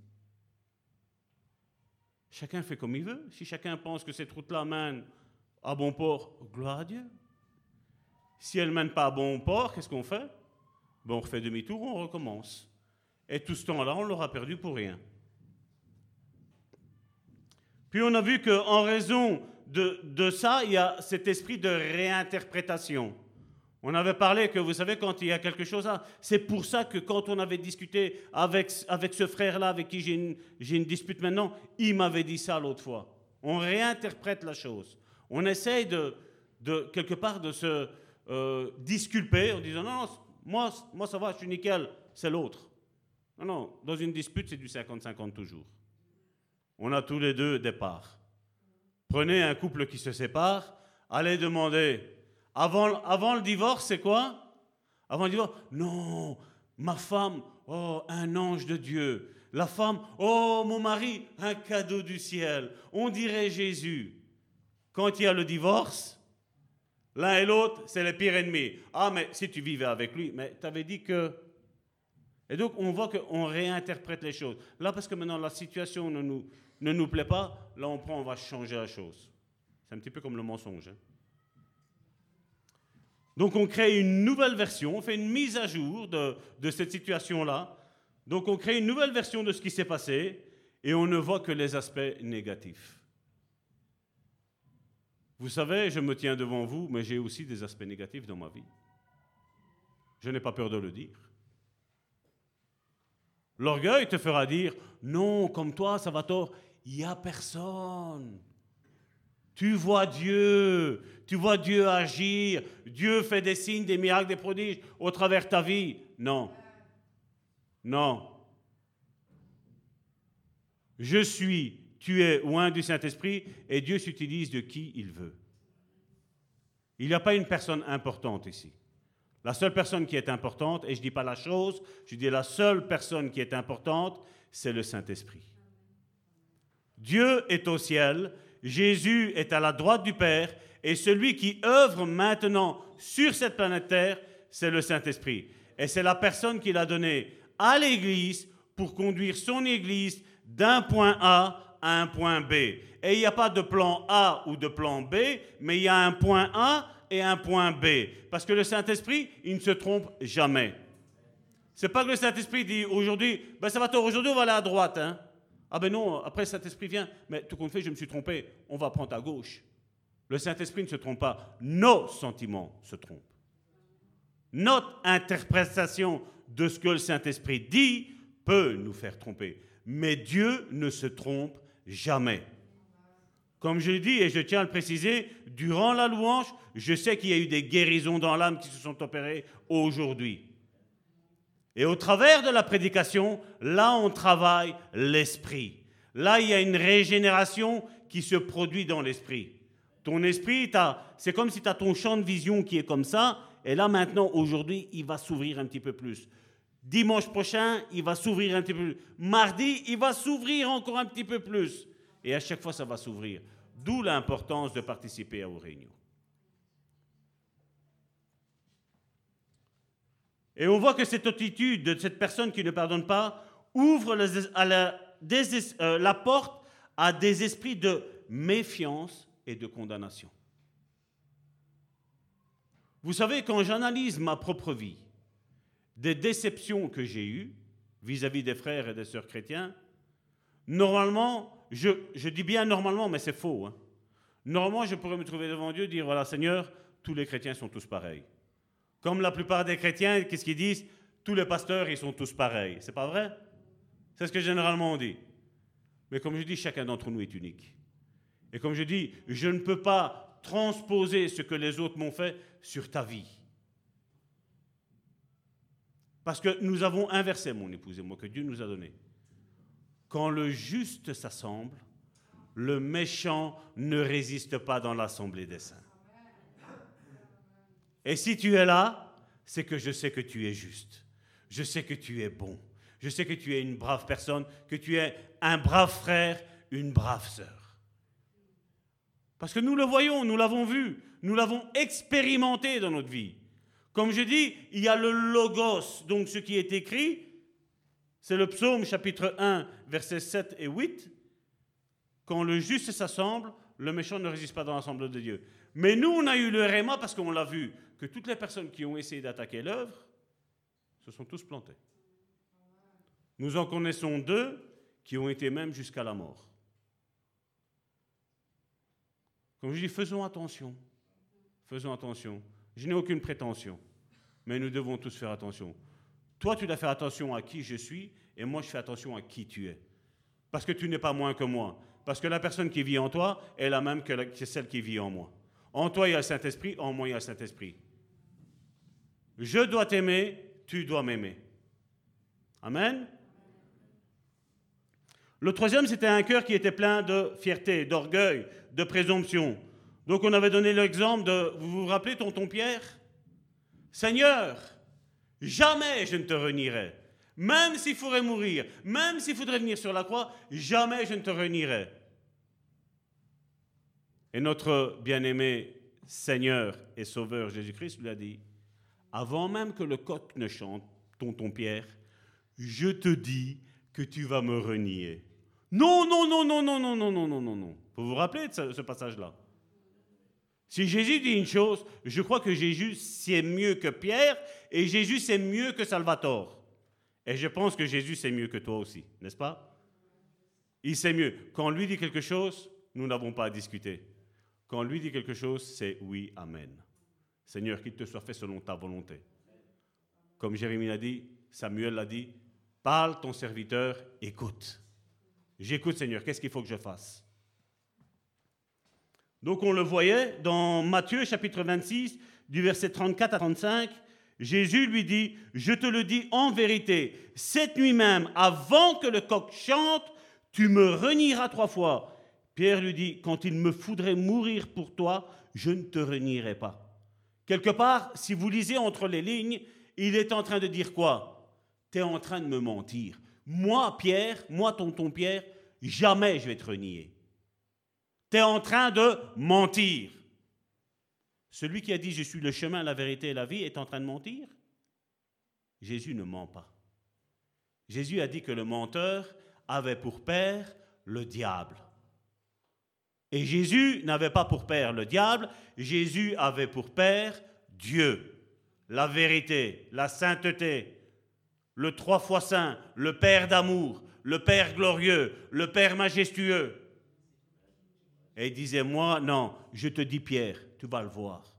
Chacun fait comme il veut. Si chacun pense que cette route-là mène à bon port, gloire à Dieu. Si elle ne mène pas à bon port, qu'est-ce qu'on fait? Bon, On refait demi-tour, on recommence. Et tout ce temps-là, on l'aura perdu pour rien. Puis on a vu qu'en raison de, ça, il y a cet esprit de réinterprétation. On avait parlé que, vous savez, quand il y a quelque chose là, c'est pour ça que quand on avait discuté avec, avec ce frère-là, avec qui j'ai une, une, dispute maintenant, il m'avait dit ça l'autre fois. On réinterprète la chose. On essaye de, quelque part de se euh, disculper en disant non, non, moi, moi ça va, je suis nickel, c'est l'autre. Non, non, dans une dispute, c'est du 50-50 toujours. On a tous les deux des parts. Prenez un couple qui se sépare, allez demander. Avant, avant le divorce, c'est quoi? Avant le divorce, non, ma femme, oh, un ange de Dieu. La femme, oh, mon mari, un cadeau du ciel. On dirait Jésus. Quand il y a le divorce, l'un et l'autre, c'est les pires ennemis. Ah, mais si tu vivais avec lui, mais tu avais dit que. Et donc, on voit qu'on réinterprète les choses. Là, parce que maintenant, la situation ne nous, ne nous plaît pas, là, on prend, on va changer la chose. C'est un petit peu comme le mensonge. Hein. Donc, on crée une nouvelle version, on fait une mise à jour de, de cette situation-là. Donc, on crée une nouvelle version de ce qui s'est passé et on ne voit que les aspects négatifs. Vous savez, je me tiens devant vous, mais j'ai aussi des aspects négatifs dans ma vie. Je n'ai pas peur de le dire. L'orgueil te fera dire, non, comme toi, ça va tort. Il n'y a personne. Tu vois Dieu, tu vois Dieu agir, Dieu fait des signes, des miracles, des prodiges au travers de ta vie. Non. Non. Je suis, tu es loin du Saint-Esprit et Dieu s'utilise de qui il veut. Il n'y a pas une personne importante ici. La seule personne qui est importante, et je ne dis pas la chose, je dis la seule personne qui est importante, c'est le Saint-Esprit. Dieu est au ciel, Jésus est à la droite du Père, et celui qui œuvre maintenant sur cette planète Terre, c'est le Saint-Esprit. Et c'est la personne qu'il a donnée à l'Église pour conduire son Église d'un point A un point B. Et il n'y a pas de plan A ou de plan B, mais il y a un point A et un point B. Parce que le Saint-Esprit, il ne se trompe jamais. C'est pas que le Saint-Esprit dit aujourd'hui, ben ça va tort, aujourd'hui on va aller à droite. Hein. Ah ben non, après le Saint-Esprit vient, mais tout compte fait, je me suis trompé, on va prendre à gauche. Le Saint-Esprit ne se trompe pas, nos sentiments se trompent. Notre interprétation de ce que le Saint-Esprit dit peut nous faire tromper, mais Dieu ne se trompe jamais. Comme je dit, et je tiens à le préciser, durant la louange, je sais qu'il y a eu des guérisons dans l'âme qui se sont opérées aujourd'hui. Et au travers de la prédication, là, on travaille l'esprit. Là, il y a une régénération qui se produit dans l'esprit. Ton esprit, c'est comme si tu as ton champ de vision qui est comme ça, et là, maintenant, aujourd'hui, il va s'ouvrir un petit peu plus. Dimanche prochain, il va s'ouvrir un petit peu plus. Mardi, il va s'ouvrir encore un petit peu plus. Et à chaque fois, ça va s'ouvrir. D'où l'importance de participer aux réunions. Et on voit que cette attitude de cette personne qui ne pardonne pas ouvre euh, la, porte à des esprits de méfiance et de condamnation. Vous savez, quand j'analyse ma propre vie, des déceptions que j'ai eues vis-à-vis des frères et des sœurs chrétiens, normalement, je, dis bien normalement, mais c'est faux. Hein. Normalement, je pourrais me trouver devant Dieu et dire, voilà Seigneur, tous les chrétiens sont tous pareils. Comme la plupart des chrétiens, qu'est-ce qu'ils disent? Tous les pasteurs, ils sont tous pareils. C'est pas vrai? C'est ce que généralement on dit. Mais comme je dis, chacun d'entre nous est unique. Et comme je dis, je ne peux pas transposer ce que les autres m'ont fait sur ta vie. Parce que nous avons inversé, mon épouse et moi, que Dieu nous a donné. Quand le juste s'assemble, le méchant ne résiste pas dans l'assemblée des saints. Et si tu es là, c'est que je sais que tu es juste. Je sais que tu es bon. Je sais que tu es une brave personne, que tu es un brave frère, une brave sœur. Parce que nous le voyons, nous l'avons vu, nous l'avons expérimenté dans notre vie. Comme je dis, il y a le logos, donc ce qui est écrit, c'est le psaume chapitre 1, versets 7 et 8. Quand le juste s'assemble, le méchant ne résiste pas dans l'assemblée de Dieu. Mais nous, on a eu le réma parce qu'on l'a vu, que toutes les personnes qui ont essayé d'attaquer l'œuvre se sont tous plantés. Nous en connaissons deux qui ont été même jusqu'à la mort. Comme je dis, faisons attention. Faisons attention. Je n'ai aucune prétention, mais nous devons tous faire attention. Toi, tu dois faire attention à qui je suis, et moi, je fais attention à qui tu es. Parce que tu n'es pas moins que moi. Parce que la personne qui vit en toi est la même que, celle qui vit en moi. En toi, il y a le Saint-Esprit, en moi, il y a le Saint-Esprit. Je dois t'aimer, tu dois m'aimer. Amen. Le troisième, c'était un cœur qui était plein de fierté, d'orgueil, de présomption. Donc on avait donné l'exemple de, vous vous rappelez, tonton Pierre? Seigneur, Jamais je ne te renierai. Même s'il faudrait mourir, même s'il faudrait venir sur la croix, jamais je ne te renierai. Et notre bien-aimé Seigneur et Sauveur Jésus-Christ lui a dit, avant même que le coq ne chante, tonton Pierre, je te dis que tu vas me renier. Non, non, non, non, non, non, non, non, non, non, non. Vous vous rappelez de ce, passage-là? Si Jésus dit une chose, je crois que Jésus c'est mieux que Pierre et Jésus c'est mieux que Salvatore. Et je pense que Jésus c'est mieux que toi aussi, n'est-ce pas? Il sait mieux. Quand lui dit quelque chose, nous n'avons pas à discuter. Quand lui dit quelque chose, c'est oui, amen. Seigneur, qu'il te soit fait selon ta volonté. Comme Jérémie l'a dit, Samuel l'a dit, parle ton serviteur, écoute. J'écoute Seigneur, qu'est-ce qu'il faut que je fasse? Donc on le voyait dans Matthieu chapitre 26, du verset 34 à 35, Jésus lui dit, je te le dis en vérité, cette nuit même, avant que le coq chante, tu me renieras trois fois. Pierre lui dit, quand il me faudrait mourir pour toi, je ne te renierai pas. Quelque part, si vous lisez entre les lignes, il est en train de dire quoi Tu es en train de me mentir. Moi, Pierre, moi, tonton Pierre, jamais je vais te renier. Tu en train de mentir. Celui qui a dit je suis le chemin, la vérité et la vie est en train de mentir Jésus ne ment pas. Jésus a dit que le menteur avait pour père le diable. Et Jésus n'avait pas pour père le diable, Jésus avait pour père Dieu, la vérité, la sainteté, le trois fois saint, le Père d'amour, le Père glorieux, le Père majestueux. Et il disait, moi, non, je te dis Pierre, tu vas le voir.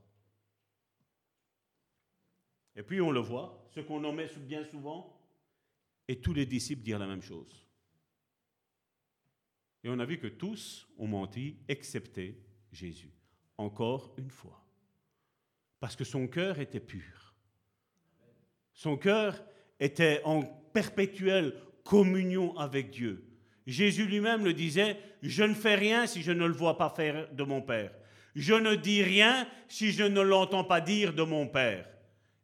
Et puis on le voit, ce qu'on nommait bien souvent, et tous les disciples dirent la même chose. Et on a vu que tous ont menti, excepté Jésus. Encore une fois. Parce que son cœur était pur. Son cœur était en perpétuelle communion avec Dieu. Jésus lui-même le disait, je ne fais rien si je ne le vois pas faire de mon Père. Je ne dis rien si je ne l'entends pas dire de mon Père.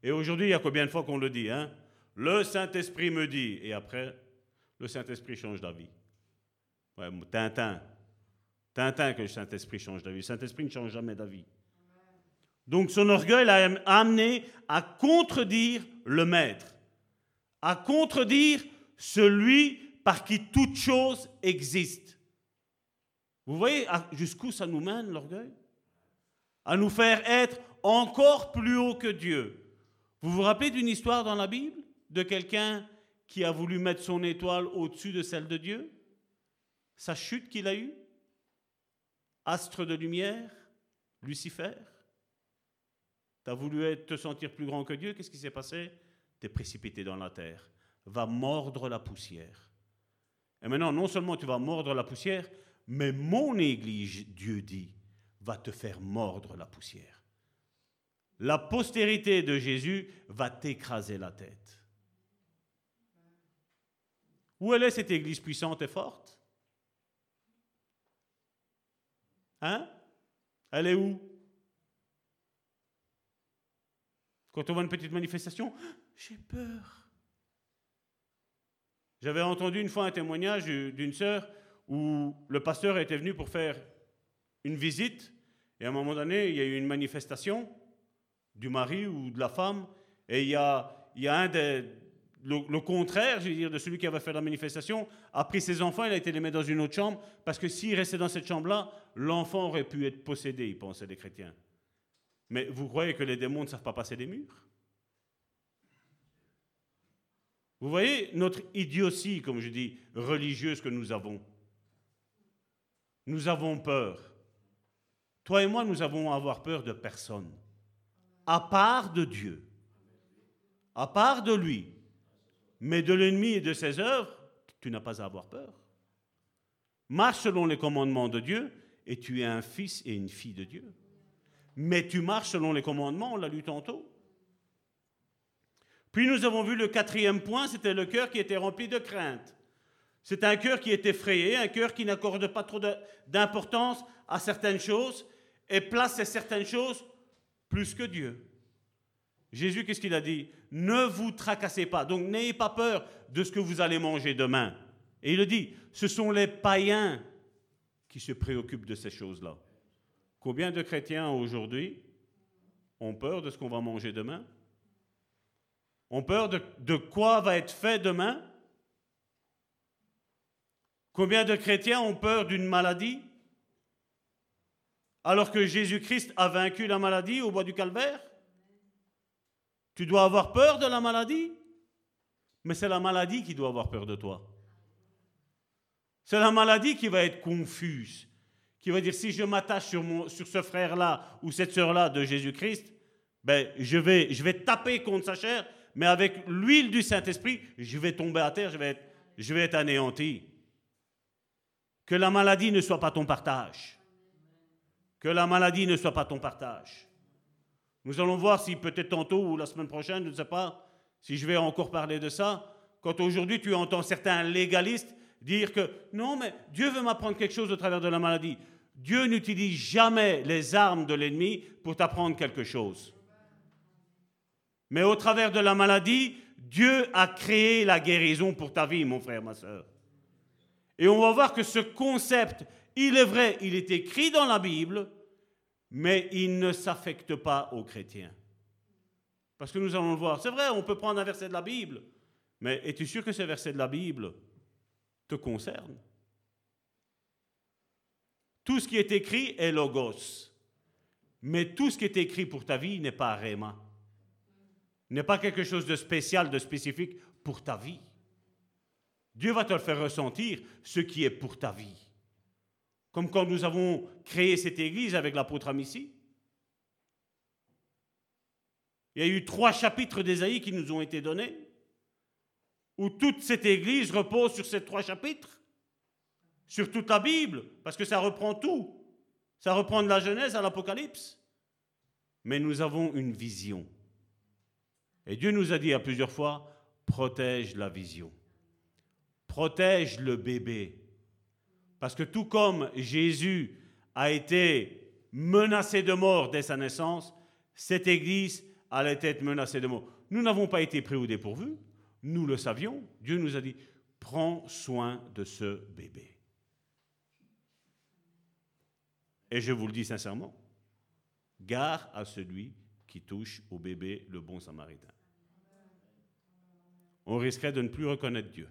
Et aujourd'hui, il y a combien de fois qu'on le dit hein? Le Saint-Esprit me dit, et après, le Saint-Esprit change d'avis. Ouais, Tintin. Tintin que le Saint-Esprit change d'avis. Le Saint-Esprit ne change jamais d'avis. Donc son orgueil l'a amené à contredire le Maître, à contredire celui par qui toute chose existe. Vous voyez jusqu'où ça nous mène, l'orgueil? À nous faire être encore plus haut que Dieu. Vous vous rappelez d'une histoire dans la Bible de quelqu'un qui a voulu mettre son étoile au-dessus de celle de Dieu? Sa chute qu'il a eue? Astre de lumière? Lucifer? Tu as voulu te sentir plus grand que Dieu, qu'est-ce qui s'est passé? Tu es précipité dans la terre. Va mordre la poussière. Et maintenant, non seulement tu vas mordre la poussière, mais mon Église, Dieu dit, va te faire mordre la poussière. La postérité de Jésus va t'écraser la tête. Où est cette Église puissante et forte? Hein? Elle est où? Quand on voit une petite manifestation, j'ai peur. J'avais entendu une fois un témoignage d'une sœur où le pasteur était venu pour faire une visite et à un moment donné, il y a eu une manifestation du mari ou de la femme et il y a, il y a un des, le, contraire, je veux dire, de celui qui avait fait la manifestation, a pris ses enfants, il a été les mettre dans une autre chambre, parce que s'il restait dans cette chambre-là, l'enfant aurait pu être possédé, pensaient les chrétiens. Mais vous croyez que les démons ne savent pas passer des murs? Vous voyez notre idiotie, comme je dis, religieuse que nous avons. Nous avons peur. Toi et moi, nous avons à avoir peur de personne, à part de Dieu, à part de lui. Mais de l'ennemi et de ses œuvres, tu n'as pas à avoir peur. Marche selon les commandements de Dieu et tu es un fils et une fille de Dieu. Mais tu marches selon les commandements, on l'a lu tantôt. Puis nous avons vu le quatrième point, c'était le cœur qui était rempli de crainte. C'est un cœur qui est effrayé, un cœur qui n'accorde pas trop d'importance à certaines choses et place certaines choses plus que Dieu. Jésus, qu'est-ce qu'il a dit? Ne vous tracassez pas. Donc n'ayez pas peur de ce que vous allez manger demain. Et il le dit, ce sont les païens qui se préoccupent de ces choses-là. Combien de chrétiens aujourd'hui ont peur de ce qu'on va manger demain? Ont peur de, quoi va être fait demain? Combien de chrétiens ont peur d'une maladie? Alors que Jésus-Christ a vaincu la maladie au bois du calvaire? Tu dois avoir peur de la maladie? Mais c'est la maladie qui doit avoir peur de toi. C'est la maladie qui va être confuse, qui va dire si je m'attache sur, ce frère-là ou cette sœur-là de Jésus-Christ, ben, je vais taper contre sa chair, mais avec l'huile du Saint-Esprit, je vais tomber à terre, je vais être, anéanti. Que la maladie ne soit pas ton partage. Que la maladie ne soit pas ton partage. Nous allons voir si peut-être tantôt ou la semaine prochaine, je ne sais pas, si je vais encore parler de ça, quand aujourd'hui tu entends certains légalistes dire que non, mais Dieu veut m'apprendre quelque chose au travers de la maladie. Dieu n'utilise jamais les armes de l'ennemi pour t'apprendre quelque chose. Mais au travers de la maladie, Dieu a créé la guérison pour ta vie, mon frère, ma soeur. Et on va voir que ce concept, il est vrai, il est écrit dans la Bible, mais il ne s'affecte pas aux chrétiens. Parce que nous allons le voir. C'est vrai, on peut prendre un verset de la Bible, mais es-tu sûr que ce verset de la Bible te concerne? Tout ce qui est écrit est logos, mais tout ce qui est écrit pour ta vie n'est pas réma, n'est pas quelque chose de spécial, de spécifique pour ta vie. Dieu va te faire ressentir, ce qui est pour ta vie. Comme quand nous avons créé cette église avec l'apôtre Amici. Il y a eu trois chapitres d'Ésaïe qui nous ont été donnés, où toute cette église repose sur ces trois chapitres, sur toute la Bible, parce que ça reprend tout. Ça reprend de la Genèse à l'Apocalypse. Mais nous avons une vision. Et Dieu nous a dit à plusieurs fois, protège la vision protège le bébé. Parce que tout comme Jésus a été menacé de mort dès sa naissance, cette Église allait être menacée de mort. Nous n'avons pas été pris au dépourvu, nous le savions. Dieu nous a dit, prends soin de ce bébé. Et je vous le dis sincèrement, gare à celui qui touche au bébé le bon samaritain. On risquerait de ne plus reconnaître Dieu.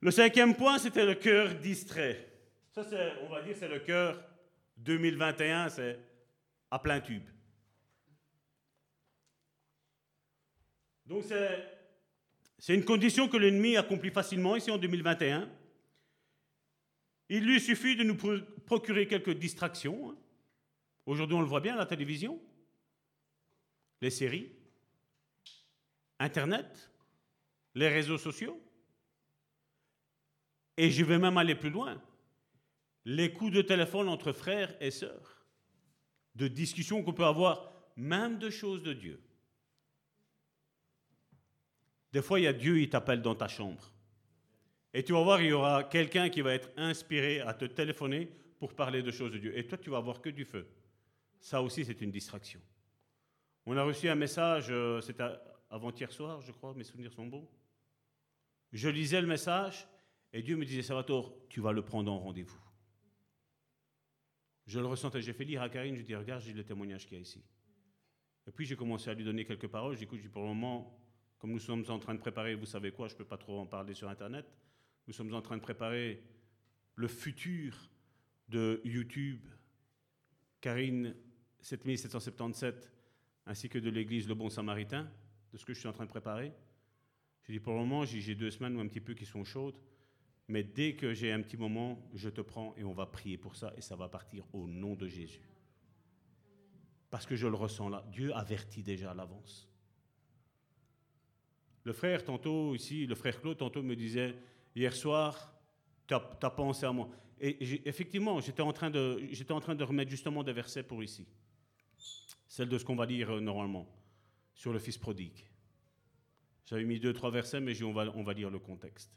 Le cinquième point, c'était le cœur distrait. Ça, on va dire, c'est le cœur 2021, c'est à plein tube. Donc, c'est une condition que l'ennemi accomplit facilement ici en 2021. Il lui suffit de nous procurer quelques distractions. Aujourd'hui, on le voit bien à la télévision, les séries, Internet, les réseaux sociaux. Et je vais même aller plus loin. Les coups de téléphone entre frères et sœurs, de discussions qu'on peut avoir, même de choses de Dieu. Des fois, il y a Dieu, il t'appelle dans ta chambre. Et tu vas voir, il y aura quelqu'un qui va être inspiré à te téléphoner pour parler de choses de Dieu. Et toi, tu vas voir que du feu. Ça aussi, c'est une distraction. On a reçu un message, euh, c'était avant-hier soir, je crois, mes souvenirs sont bons. Je lisais le message et Dieu me disait, Salvatore, tu vas le prendre en rendez-vous. Je le ressentais, j'ai fait lire à Karine, je dis, regarde, j'ai le témoignage qu'il y a ici. Et puis j'ai commencé à lui donner quelques paroles. J'ai dit, pour le moment, comme nous sommes en train de préparer, vous savez quoi, je ne peux pas trop en parler sur Internet, nous sommes en train de préparer le futur de YouTube. Karine 7777, ainsi que de l'église Le Bon Samaritain, de ce que je suis en train de préparer. J'ai dit, pour le moment, j'ai deux semaines ou un petit peu qui sont chaudes. Mais dès que j'ai un petit moment, je te prends et on va prier pour ça et ça va partir au nom de Jésus. Parce que je le ressens là. Dieu avertit déjà à l'avance. Le frère, tantôt ici, le frère Claude, tantôt me disait, hier soir, tu as, pensé à moi. Et effectivement, j'étais en train de remettre justement des versets pour ici. Celle de ce qu'on va lire euh, normalement, sur le fils prodigue. J'avais mis deux, trois versets, mais on va, on va lire le contexte.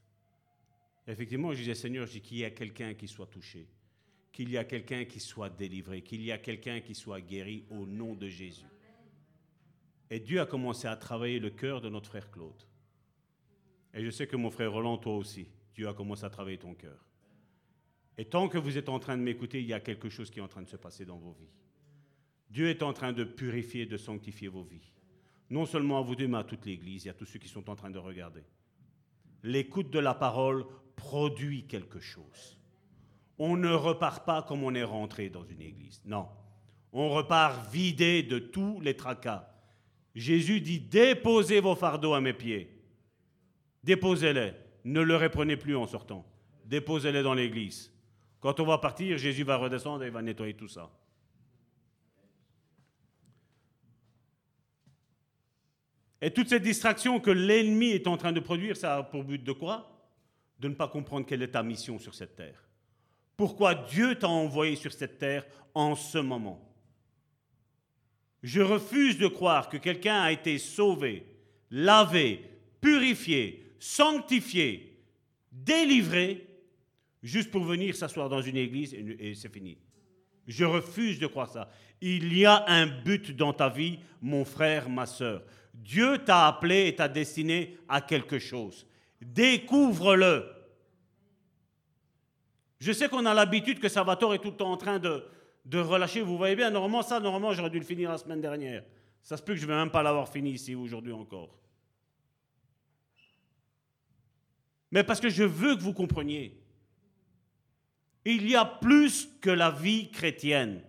Effectivement, je disais, Seigneur, je dis qu'il y a quelqu'un qui soit touché, qu'il y a quelqu'un qui soit délivré, qu'il y a quelqu'un qui soit guéri au nom de Jésus. Et Dieu a commencé à travailler le cœur de notre frère Claude. Et je sais que mon frère Roland, toi aussi, Dieu a commencé à travailler ton cœur. Et tant que vous êtes en train de m'écouter, il y a quelque chose qui est en train de se passer dans vos vies. Dieu est en train de purifier, de sanctifier vos vies. non seulement à vous deux, mais à toute l'Église et à tous ceux qui sont en train de regarder. L'écoute de la parole produit quelque chose. On ne repart pas comme on est rentré dans une église. Non. On repart vidé de tous les tracas. Jésus dit déposez vos fardeaux à mes pieds. Déposez-les. Ne le reprenez plus en sortant. Déposez-les dans l'église. Quand on va partir, Jésus va redescendre et va nettoyer tout ça. Et toute cette distraction que l'ennemi est en train de produire, ça a pour but de quoi? De ne pas comprendre quelle est ta mission sur cette terre. Pourquoi Dieu t'a envoyé sur cette terre en ce moment? Je refuse de croire que quelqu'un a été sauvé, lavé, purifié, sanctifié, délivré, juste pour venir s'asseoir dans une église et c'est fini. Je refuse de croire ça. Il y a un but dans ta vie, mon frère, ma soeur. Dieu t'a appelé et t'a destiné à quelque chose. Découvre-le. Je sais qu'on a l'habitude que Salvatore est tout le temps en train de, relâcher. Vous voyez bien, normalement, ça, normalement, j'aurais dû le finir la semaine dernière. Ça se peut que je ne vais même pas l'avoir fini ici aujourd'hui encore. Mais parce que je veux que vous compreniez. Il y a plus que la vie chrétienne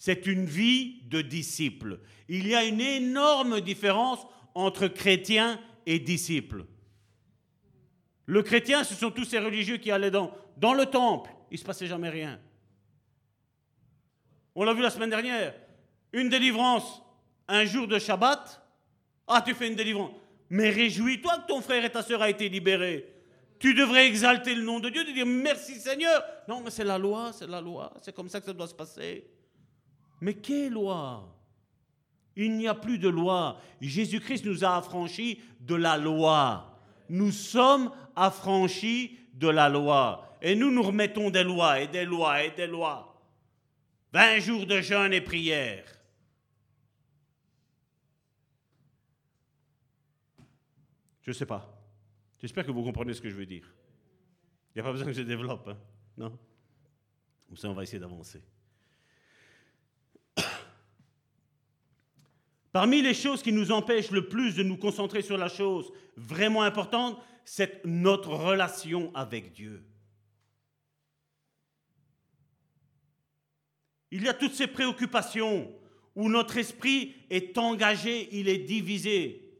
c'est une vie de disciple. Il y a une énorme différence entre chrétien et disciple. Le chrétien, ce sont tous ces religieux qui allaient dans, le temple. Il ne se passait jamais rien. On l'a vu la semaine dernière. Une délivrance, un jour de Shabbat. Ah, tu fais une délivrance. Mais réjouis-toi que ton frère et ta soeur aient été libérés. Tu devrais exalter le nom de Dieu, de dire merci Seigneur. Non, mais c'est la loi, c'est la loi. C'est comme ça que ça doit se passer. Mais quelle loi? Il n'y a plus de loi. Jésus-Christ nous a affranchis de la loi. Nous sommes affranchis de la loi. Et nous nous remettons des lois et des lois et des lois. 20 jours de jeûne et prière. Je ne sais pas. J'espère que vous comprenez ce que je veux dire. Il n'y a pas besoin que je développe. Hein. Non? On va essayer d'avancer. Parmi les choses qui nous empêchent le plus de nous concentrer sur la chose vraiment importante, c'est notre relation avec Dieu. Il y a toutes ces préoccupations où notre esprit est engagé, il est divisé.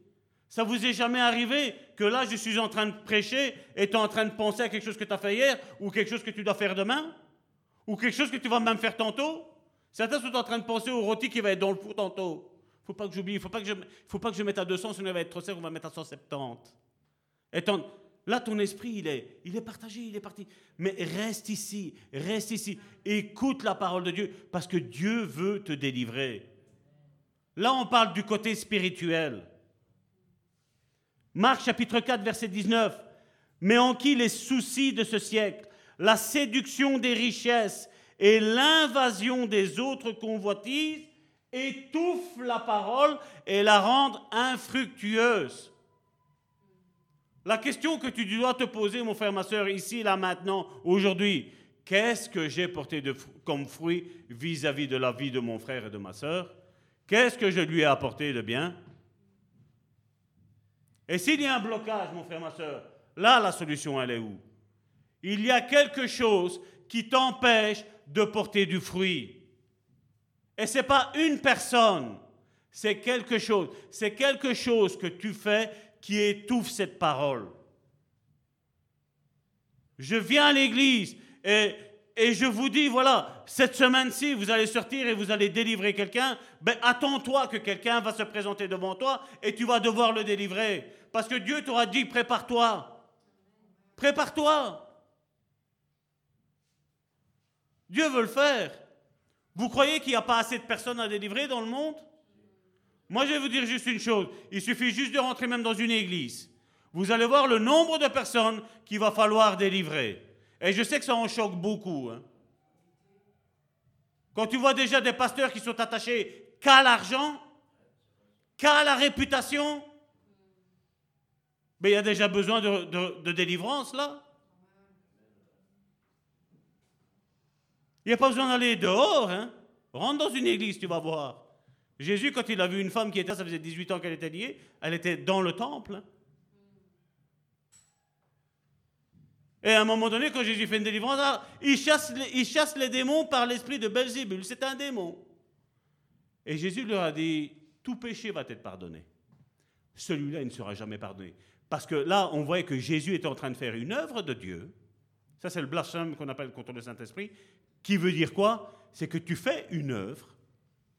Ça vous est jamais arrivé que là, je suis en train de prêcher et tu es en train de penser à quelque chose que tu as fait hier ou quelque chose que tu dois faire demain ou quelque chose que tu vas même faire tantôt? Certains sont en train de penser au rôti qui va être dans le four tantôt faut pas que j'oublie, il faut, pas que je, faut pas que je mette à 200, sinon il va être trop serre, on va mettre à 170. Et là, ton esprit, il est, il est partagé, il est parti. Mais reste ici, reste ici. Écoute la parole de Dieu, parce que Dieu veut te délivrer. Là, on parle du côté spirituel. Marc chapitre 4, verset 19. Mais en qui les soucis de ce siècle, la séduction des richesses et l'invasion des autres convoitises étouffe la parole et la rende infructueuse. La question que tu dois te poser, mon frère, ma soeur, ici, là, maintenant, aujourd'hui, qu'est-ce que j'ai porté de, comme fruit vis-à-vis de la vie de mon frère et de ma soeur Qu'est-ce que je lui ai apporté de bien? Et s'il y a un blocage, mon frère, ma soeur, là, la solution, elle est où? Il y a quelque chose qui t'empêche de porter du fruit. Et ce n'est pas une personne, c'est quelque chose. C'est quelque chose que tu fais qui étouffe cette parole. Je viens à l'église et, et, je vous dis, voilà, cette semaine-ci, vous allez sortir et vous allez délivrer quelqu'un. Ben, attends-toi que quelqu'un va se présenter devant toi et tu vas devoir le délivrer. Parce que Dieu t'aura dit, prépare-toi. Prépare-toi. Dieu veut le faire. Vous croyez qu'il n'y a pas assez de personnes à délivrer dans le monde? Moi, je vais vous dire juste une chose. Il suffit juste de rentrer même dans une église. Vous allez voir le nombre de personnes qu'il va falloir délivrer. Et je sais que ça en choque beaucoup. Hein. Quand tu vois déjà des pasteurs qui sont attachés qu'à l'argent, qu'à la réputation, mais il y a déjà besoin de, de délivrance là. Il n'y a pas besoin d'aller dehors. Hein. Rentre dans une église, tu vas voir. Jésus, quand il a vu une femme qui était, ça faisait 18 ans qu'elle était liée, elle était dans le temple. Et à un moment donné, quand Jésus fait une délivrance, ah, il chasse il chasse les démons par l'esprit de Belzébul. C'est un démon. Et Jésus leur a dit, tout péché va être pardonné. Celui-là, il ne sera jamais pardonné. Parce que là, on voyait que Jésus était en train de faire une œuvre de Dieu. Ça, c'est le blasphème qu'on appelle contre le Saint-Esprit. Qui veut dire quoi? C'est que tu fais une œuvre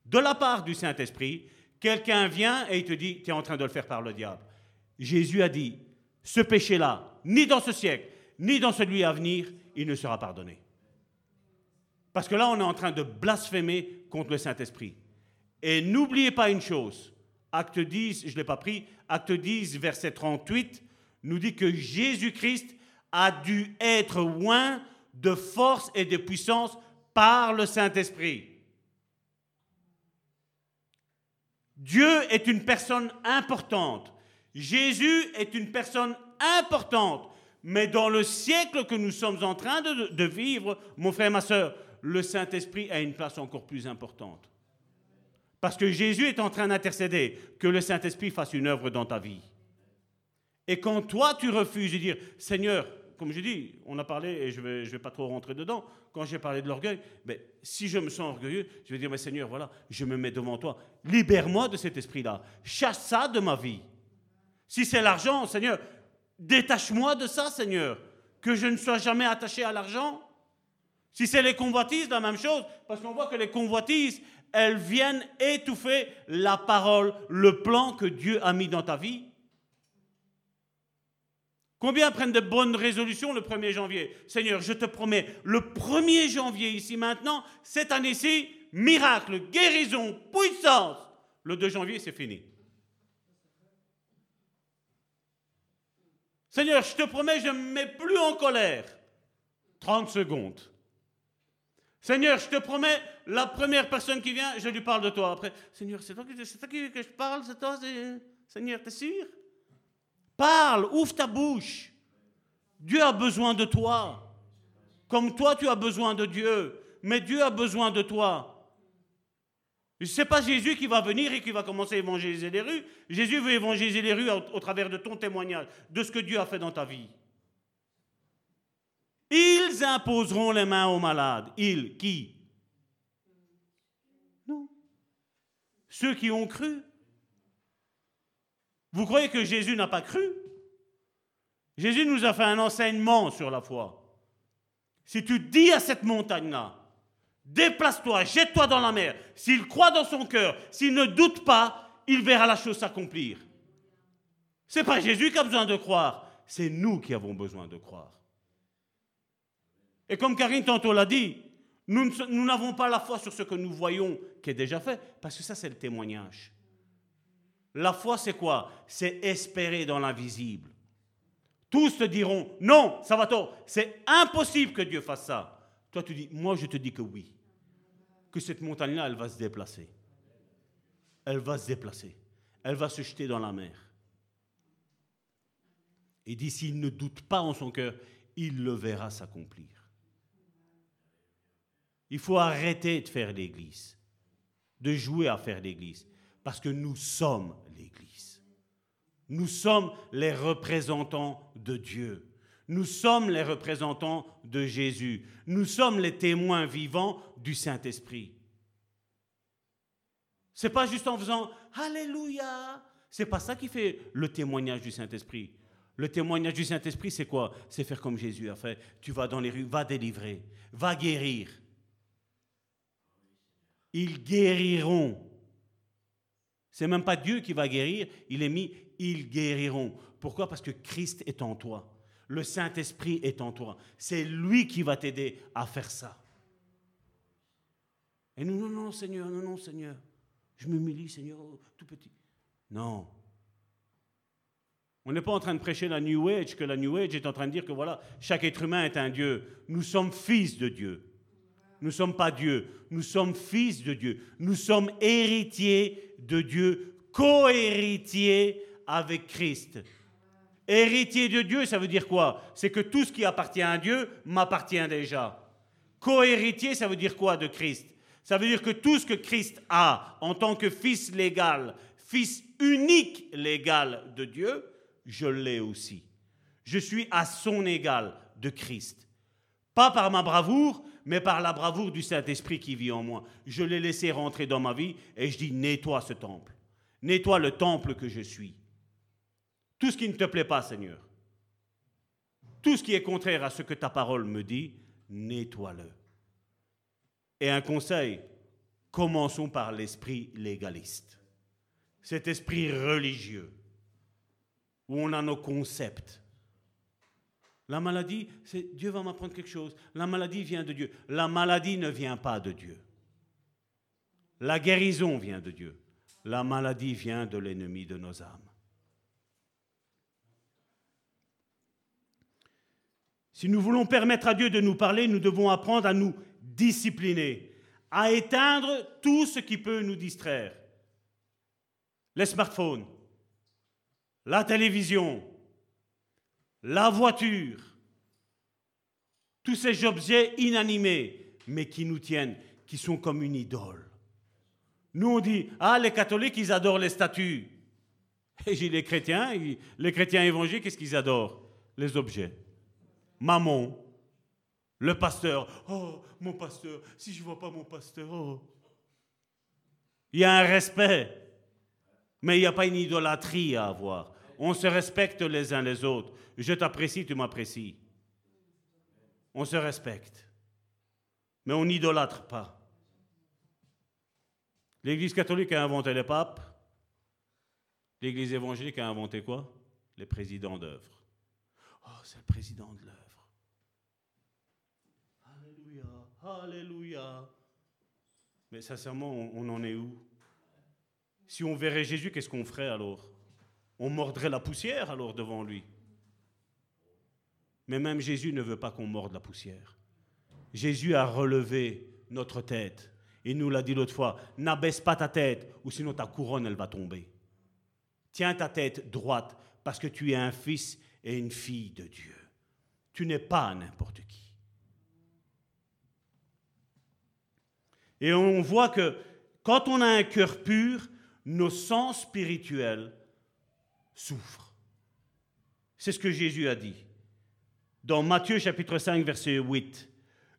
de la part du Saint-Esprit. Quelqu'un vient et il te dit, tu es en train de le faire par le diable. Jésus a dit, ce péché-là, ni dans ce siècle, ni dans celui à venir, il ne sera pardonné. Parce que là, on est en train de blasphémer contre le Saint-Esprit. Et n'oubliez pas une chose, acte 10, je ne l'ai pas pris, acte 10, verset 38, nous dit que Jésus-Christ a dû être loin de force et de puissance par le Saint-Esprit. Dieu est une personne importante. Jésus est une personne importante. Mais dans le siècle que nous sommes en train de, vivre, mon frère ma soeur, le Saint-Esprit a une place encore plus importante. Parce que Jésus est en train d'intercéder, que le Saint-Esprit fasse une œuvre dans ta vie. Et quand toi, tu refuses de dire, Seigneur, comme je dis, on a parlé, et je ne vais, je vais pas trop rentrer dedans, quand j'ai parlé de l'orgueil, mais si je me sens orgueilleux, je vais dire, mais Seigneur, voilà, je me mets devant toi, libère-moi de cet esprit-là, chasse ça de ma vie. Si c'est l'argent, Seigneur, détache-moi de ça, Seigneur, que je ne sois jamais attaché à l'argent. Si c'est les convoitises, la même chose, parce qu'on voit que les convoitises, elles viennent étouffer la parole, le plan que Dieu a mis dans ta vie. Combien prennent de bonnes résolutions le 1er janvier? Seigneur, je te promets, le 1er janvier ici maintenant, cette année-ci, miracle, guérison, puissance. Le 2 janvier, c'est fini. Seigneur, je te promets, je ne me mets plus en colère. 30 secondes. Seigneur, je te promets, la première personne qui vient, je lui parle de toi. Après, Seigneur, c'est toi, que, je parle, c'est toi, Seigneur, t'es sûr? Parle, ouvre ta bouche. Dieu a besoin de toi. Comme toi, tu as besoin de Dieu. Mais Dieu a besoin de toi. Ce n'est pas Jésus qui va venir et qui va commencer à évangéliser les rues. Jésus veut évangéliser les rues au travers de ton témoignage, de ce que Dieu a fait dans ta vie. Ils imposeront les mains aux malades. Ils, qui? Non. Ceux qui ont cru. Vous croyez que Jésus n'a pas cru? Jésus nous a fait un enseignement sur la foi. Si tu dis à cette montagne-là, déplace-toi, jette-toi dans la mer, s'il croit dans son cœur, s'il ne doute pas, il verra la chose s'accomplir. Ce n'est pas Jésus qui a besoin de croire, c'est nous qui avons besoin de croire. Et comme Karine tantôt l'a dit, nous n'avons pas la foi sur ce que nous voyons qui est déjà fait, parce que ça c'est le témoignage. La foi c'est quoi? C'est espérer dans l'invisible. Tous te diront, non, ça va tort, c'est impossible que Dieu fasse ça. Toi tu dis, moi je te dis que oui, que cette montagne-là, elle va se déplacer. Elle va se déplacer. Elle va se jeter dans la mer. Et dit, s'il ne doute pas en son cœur, il le verra s'accomplir. Il faut arrêter de faire l'Église, de jouer à faire l'Église, parce que nous sommes l'Église. Nous sommes les représentants de Dieu. Nous sommes les représentants de Jésus. Nous sommes les témoins vivants du Saint-Esprit. C'est pas juste en faisant Alléluia. C'est pas ça qui fait le témoignage du Saint-Esprit. Le témoignage du Saint-Esprit, c'est quoi? C'est faire comme Jésus a fait. Tu vas dans les rues, va délivrer, va guérir, ils guériront. C'est même pas Dieu qui va guérir, il est mis, ils guériront. Pourquoi? Parce que Christ est en toi. Le Saint-Esprit est en toi. C'est lui qui va t'aider à faire ça. Et nous, non, non, Seigneur, non, non, Seigneur. Je m'humilie, Seigneur, oh, tout petit. Non. On n'est pas en train de prêcher la New Age, que la New Age est en train de dire que voilà, chaque être humain est un Dieu. Nous sommes fils de Dieu. Nous ne sommes pas Dieu, nous sommes fils de Dieu. Nous sommes héritiers de Dieu, co-héritiers avec Christ. Héritier de Dieu, ça veut dire quoi? C'est que tout ce qui appartient à Dieu m'appartient déjà. Co-héritier, ça veut dire quoi de Christ? Ça veut dire que tout ce que Christ a en tant que fils légal, fils unique légal de Dieu, je l'ai aussi. Je suis à son égal de Christ. Pas par ma bravoure, mais par la bravoure du Saint-Esprit qui vit en moi. Je l'ai laissé rentrer dans ma vie et je dis, nettoie ce temple. Nettoie le temple que je suis. Tout ce qui ne te plaît pas, Seigneur. Tout ce qui est contraire à ce que ta parole me dit, nettoie-le. Et un conseil, commençons par l'esprit légaliste. Cet esprit religieux, où on a nos concepts. La maladie, c'est Dieu va m'apprendre quelque chose. La maladie vient de Dieu. La maladie ne vient pas de Dieu. La guérison vient de Dieu. La maladie vient de l'ennemi de nos âmes. Si nous voulons permettre à Dieu de nous parler, nous devons apprendre à nous discipliner, à éteindre tout ce qui peut nous distraire. Les smartphones, la télévision, la voiture, tous ces objets inanimés, mais qui nous tiennent, qui sont comme une idole. Nous, on dit, ah, les catholiques, ils adorent les statues. Et j'ai les chrétiens, les chrétiens évangéliques, qu'est-ce qu'ils adorent? Les objets. Maman, le pasteur, oh, mon pasteur, si je ne vois pas mon pasteur, oh. Il y a un respect, mais il n'y a pas une idolâtrie à avoir. On se respecte les uns les autres. Je t'apprécie, tu m'apprécies. On se respecte. Mais on n'idolâtre pas. L'Église catholique a inventé les papes. L'Église évangélique a inventé quoi? Les présidents d'œuvre. Oh, c'est le président de l'œuvre. Alléluia. Mais sincèrement, on, en est où? Si on verrait Jésus, qu'est-ce qu'on ferait alors? On mordrait la poussière alors devant lui. Mais même Jésus ne veut pas qu'on morde la poussière. Jésus a relevé notre tête. Il nous l'a dit l'autre fois, n'abaisse pas ta tête, ou sinon ta couronne, elle va tomber. Tiens ta tête droite, parce que tu es un fils et une fille de Dieu. Tu n'es pas n'importe qui. Et on voit que quand on a un cœur pur, nos sens spirituels souffrent. C'est ce que Jésus a dit. Dans Matthieu chapitre 5, verset 8.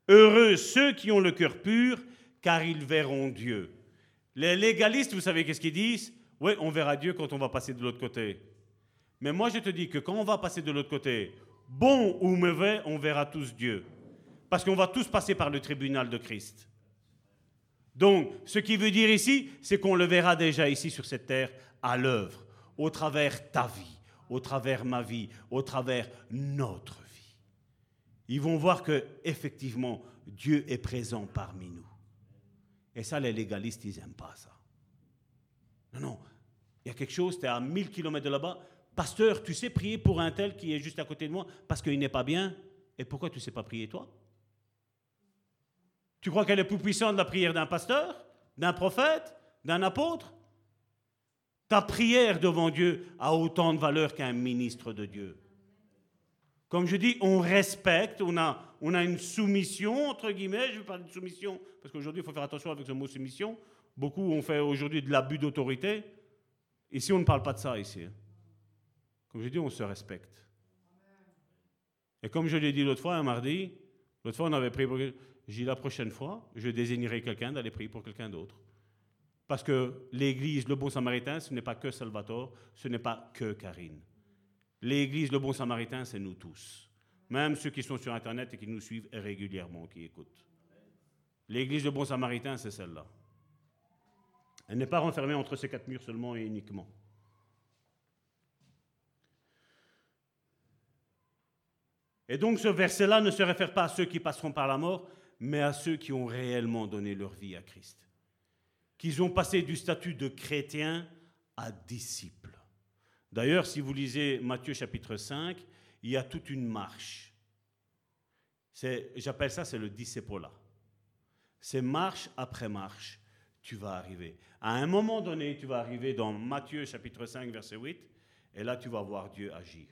Heureux ceux qui ont le cœur pur, car ils verront Dieu. Les légalistes, vous savez qu'est-ce qu'ils disent? Oui, on verra Dieu quand on va passer de l'autre côté. Mais moi, je te dis que quand on va passer de l'autre côté, bon ou mauvais, on verra tous Dieu. Parce qu'on va tous passer par le tribunal de Christ. Donc, ce qui veut dire ici, c'est qu'on le verra déjà ici sur cette terre à l'œuvre, au travers ta vie, au travers ma vie, au travers notre. Ils vont voir que effectivement Dieu est présent parmi nous. Et ça, les légalistes, ils n'aiment pas ça. Non, non. Il y a quelque chose, tu es à 1000 km de là-bas. Pasteur, tu sais prier pour un tel qui est juste à côté de moi parce qu'il n'est pas bien. Et pourquoi tu ne sais pas prier toi? Tu crois qu'elle est plus puissante la prière d'un pasteur, d'un prophète, d'un apôtre? Ta prière devant Dieu a autant de valeur qu'un ministre de Dieu. Comme je dis, on respecte, on a, on a une soumission, entre guillemets, je vais parler de soumission, parce qu'aujourd'hui, il faut faire attention avec ce mot soumission. Beaucoup ont fait aujourd'hui de l'abus d'autorité. Ici, on ne parle pas de ça, ici. Hein. Comme je dis, on se respecte. Et comme je l'ai dit l'autre fois, un mardi, l'autre fois, on avait pris j'ai dit la prochaine fois, je désignerai quelqu'un d'aller prier pour quelqu'un d'autre. Parce que l'Église, le bon samaritain, ce n'est pas que Salvatore, ce n'est pas que Karine. L'Église, le bon samaritain, c'est nous tous. Même ceux qui sont sur Internet et qui nous suivent régulièrement, qui écoutent. L'Église, le bon samaritain, c'est celle-là. Elle n'est pas renfermée entre ces quatre murs seulement et uniquement. Et donc ce verset-là ne se réfère pas à ceux qui passeront par la mort, mais à ceux qui ont réellement donné leur vie à Christ, qu'ils ont passé du statut de chrétien à disciple. D'ailleurs, si vous lisez Matthieu chapitre 5, il y a toute une marche. J'appelle ça, c'est le discipola. C'est marche après marche, tu vas arriver. À un moment donné, tu vas arriver dans Matthieu chapitre 5, verset 8, et là, tu vas voir Dieu agir.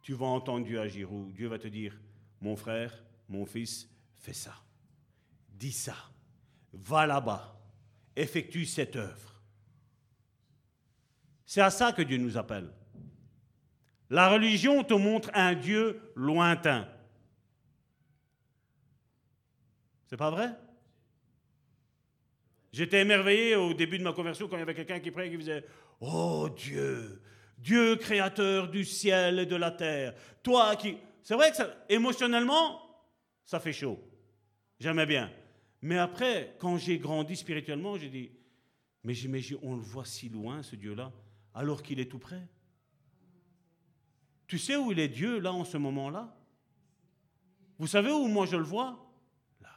Tu vas entendre Dieu agir, où? Dieu va te dire, mon frère, mon fils, fais ça dis ça, va là-bas, effectue cette œuvre. C'est à ça que Dieu nous appelle. La religion te montre un Dieu lointain. C'est pas vrai? J'étais émerveillé au début de ma conversion quand il y avait quelqu'un qui priait et qui disait Oh Dieu, Dieu créateur du ciel et de la terre, toi qui. C'est vrai que ça, émotionnellement, ça fait chaud. J'aimais bien. Mais après, quand j'ai grandi spirituellement, j'ai dit Mais, mais on le voit si loin, ce Dieu-là, alors qu'il est tout près. Tu sais où il est Dieu, là, en ce moment-là? Vous savez où moi je le vois? Là.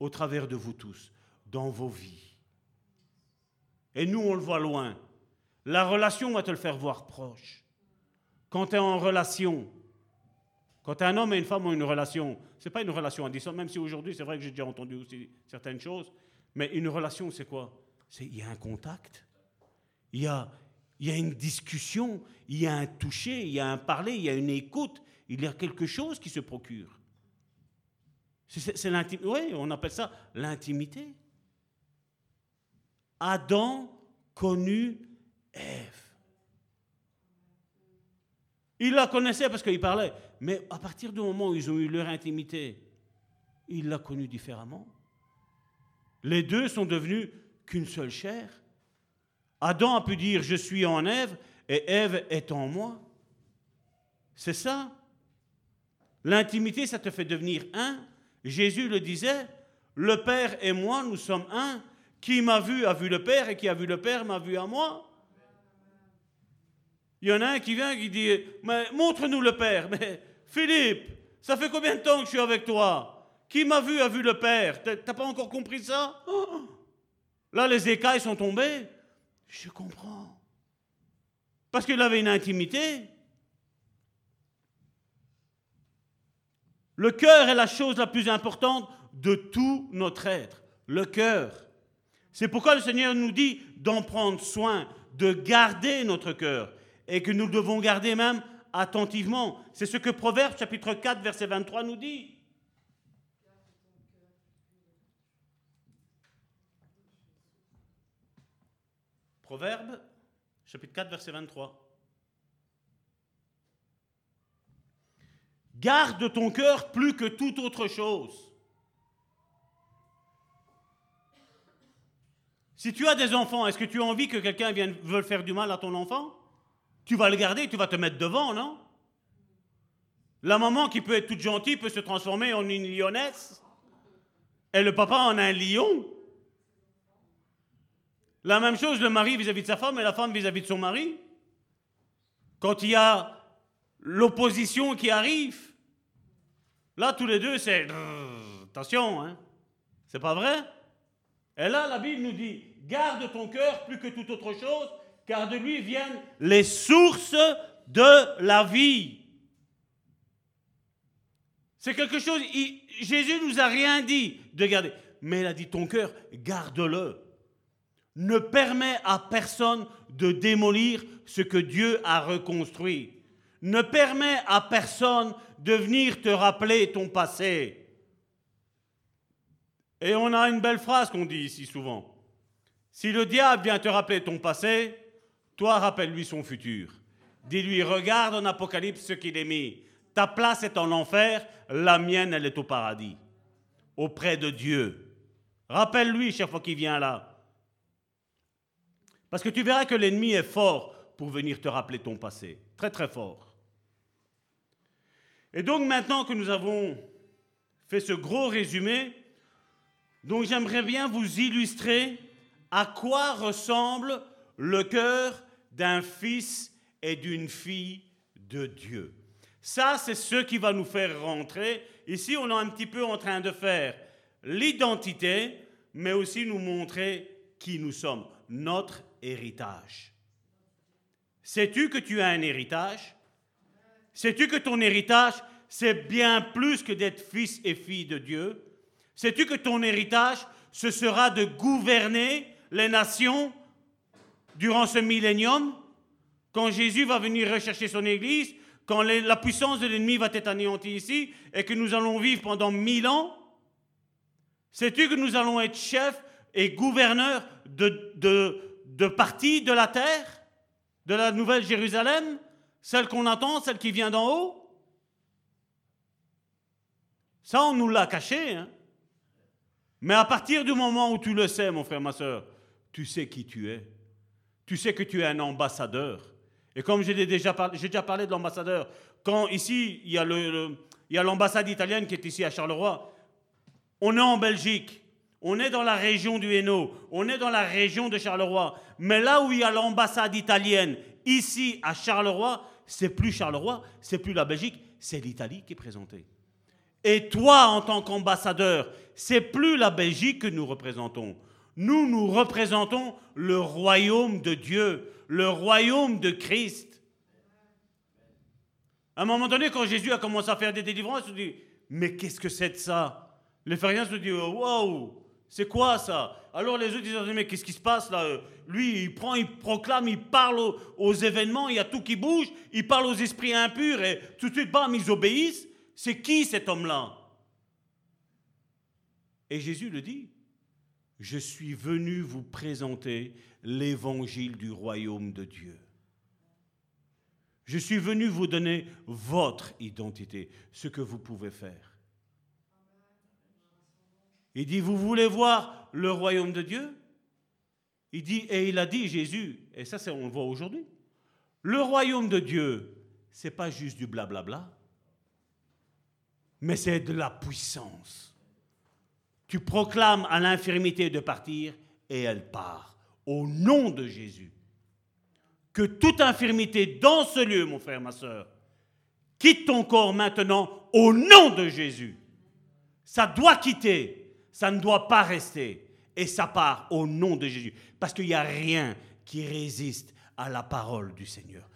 Au travers de vous tous, dans vos vies. Et nous, on le voit loin. La relation va te le faire voir proche. Quand tu es en relation, quand un homme et une femme ont une relation, ce n'est pas une relation à distance, même si aujourd'hui, c'est vrai que j'ai déjà entendu aussi certaines choses, mais une relation, c'est quoi? Il y a un contact, il y a, une discussion, il y a un toucher, il y a un parler, il y a une écoute, il y a quelque chose qui se procure. C'est l'intimité. Oui, on appelle ça l'intimité. Adam connut Ève. Il la connaissait parce qu'il parlait, mais à partir du moment où ils ont eu leur intimité, il l'a connue différemment. Les deux sont devenus qu'une seule chair. Adam a pu dire je suis en Ève et Ève est en moi. C'est ça. L'intimité, ça te fait devenir un. Jésus le disait, le Père et moi, nous sommes un. Qui m'a vu a vu le Père et qui a vu le Père m'a vu à moi. Il y en a un qui vient qui dit montre-nous le Père. Mais Philippe, ça fait combien de temps que je suis avec toi? Qui m'a vu a vu le Père? T'as pas encore compris ça? Là, les écailles sont tombées. Je comprends. Parce qu'il avait une intimité. Le cœur est la chose la plus importante de tout notre être. Le cœur. C'est pourquoi le Seigneur nous dit d'en prendre soin, de garder notre cœur, et que nous devons garder même attentivement. C'est ce que Proverbe chapitre 4 verset 23 nous dit. Proverbe, chapitre 4, verset 23. Garde ton cœur plus que toute autre chose. Si tu as des enfants, est-ce que tu as envie que quelqu'un vienne faire du mal à ton enfant? Tu vas le garder, tu vas te mettre devant, non? La maman qui peut être toute gentille peut se transformer en une lionesse. Et le papa en un lion. La même chose, le mari vis-à-vis de sa femme et la femme vis-à-vis de son mari. Quand il y a l'opposition qui arrive, là, tous les deux, c'est... Attention, hein C'est pas vrai? Et là, la Bible nous dit, garde ton cœur plus que toute autre chose, car de lui viennent les sources de la vie. C'est quelque chose, Jésus nous a rien dit de garder, mais il a dit ton cœur, garde-le ne permet à personne de démolir ce que Dieu a reconstruit. Ne permet à personne de venir te rappeler ton passé. Et on a une belle phrase qu'on dit ici souvent. Si le diable vient te rappeler ton passé, toi rappelle-lui son futur. Dis-lui, regarde en Apocalypse ce qu'il est mis. Ta place est en enfer, la mienne, elle est au paradis, auprès de Dieu. Rappelle-lui chaque fois qu'il vient là. Parce que tu verras que l'ennemi est fort pour venir te rappeler ton passé. Très très fort. Et donc maintenant que nous avons fait ce gros résumé, donc j'aimerais bien vous illustrer à quoi ressemble le cœur d'un fils et d'une fille de Dieu. Ça, c'est ce qui va nous faire rentrer. Ici, on est un petit peu en train de faire l'identité, mais aussi nous montrer qui nous sommes, notre héritage. Sais-tu que tu as un héritage? Sais-tu que ton héritage, c'est bien plus que d'être fils et fille de Dieu? Sais-tu que ton héritage, ce sera de gouverner les nations durant ce millénium? Quand Jésus va venir rechercher son Église, quand la puissance de l'ennemi va être anéantie ici et que nous allons vivre pendant mille ans Sais-tu que nous allons être chefs et gouverneurs de, de, de partie de la terre, de la nouvelle Jérusalem, celle qu'on attend, celle qui vient d'en haut Ça, on nous l'a caché. Hein Mais à partir du moment où tu le sais, mon frère, ma soeur, tu sais qui tu es. Tu sais que tu es un ambassadeur. Et comme j'ai déjà, déjà parlé de l'ambassadeur, quand ici, il y a l'ambassade italienne qui est ici à Charleroi, on est en Belgique, on est dans la région du Hainaut, on est dans la région de Charleroi. Mais là où il y a l'ambassade italienne, ici à Charleroi, c'est plus Charleroi, c'est plus la Belgique, c'est l'Italie qui est présentée. Et toi, en tant qu'ambassadeur, c'est plus la Belgique que nous représentons. Nous, nous représentons le royaume de Dieu, le royaume de Christ. À un moment donné, quand Jésus a commencé à faire des délivrances, il se dit, mais qu'est-ce que c'est de ça? Les pharisiens se disent Waouh, c'est quoi ça? Alors les autres disent Mais qu'est-ce qui se passe là? Lui, il prend, il proclame, il parle aux, événements, il y a tout qui bouge, il parle aux esprits impurs et tout de suite, bam, ils obéissent. C'est qui cet homme-là? Et Jésus le dit Je suis venu vous présenter l'évangile du royaume de Dieu. Je suis venu vous donner votre identité, ce que vous pouvez faire. Il dit, vous voulez voir le royaume de Dieu? Il dit, et il a dit, Jésus, et ça on le voit aujourd'hui, le royaume de Dieu, c'est pas juste du blablabla, mais c'est de la puissance. Tu proclames à l'infirmité de partir et elle part, au nom de Jésus. Que toute infirmité dans ce lieu, mon frère, ma soeur, quitte ton corps maintenant au nom de Jésus. Ça doit quitter ça ne doit pas rester. Et ça part au nom de Jésus. Parce qu'il n'y a rien qui résiste à la parole du Seigneur.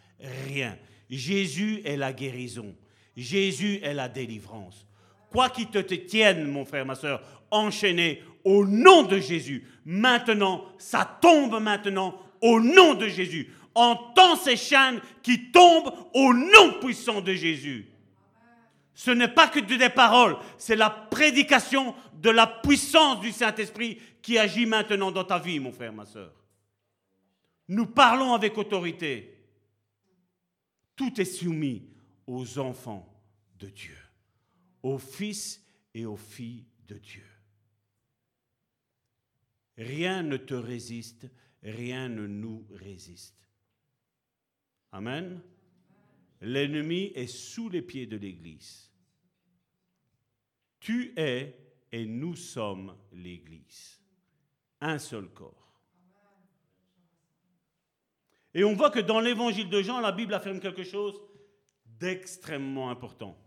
Rien. Jésus est la guérison. Jésus est la délivrance. Quoi qu'il te tienne, mon frère, ma soeur, enchaîné au nom de Jésus. Maintenant, ça tombe maintenant au nom de Jésus. Entends ces chaînes qui tombent au nom puissant de Jésus. Ce n'est pas que des paroles, c'est la prédication de la puissance du Saint-Esprit qui agit maintenant dans ta vie, mon frère, ma soeur. Nous parlons avec autorité. Tout est soumis aux enfants de Dieu, aux fils et aux filles de Dieu. Rien ne te résiste, rien ne nous résiste. Amen. L'ennemi est sous les pieds de l'Église. Tu es et nous sommes l'Église. Un seul corps. Et on voit que dans l'évangile de Jean, la Bible affirme quelque chose d'extrêmement important.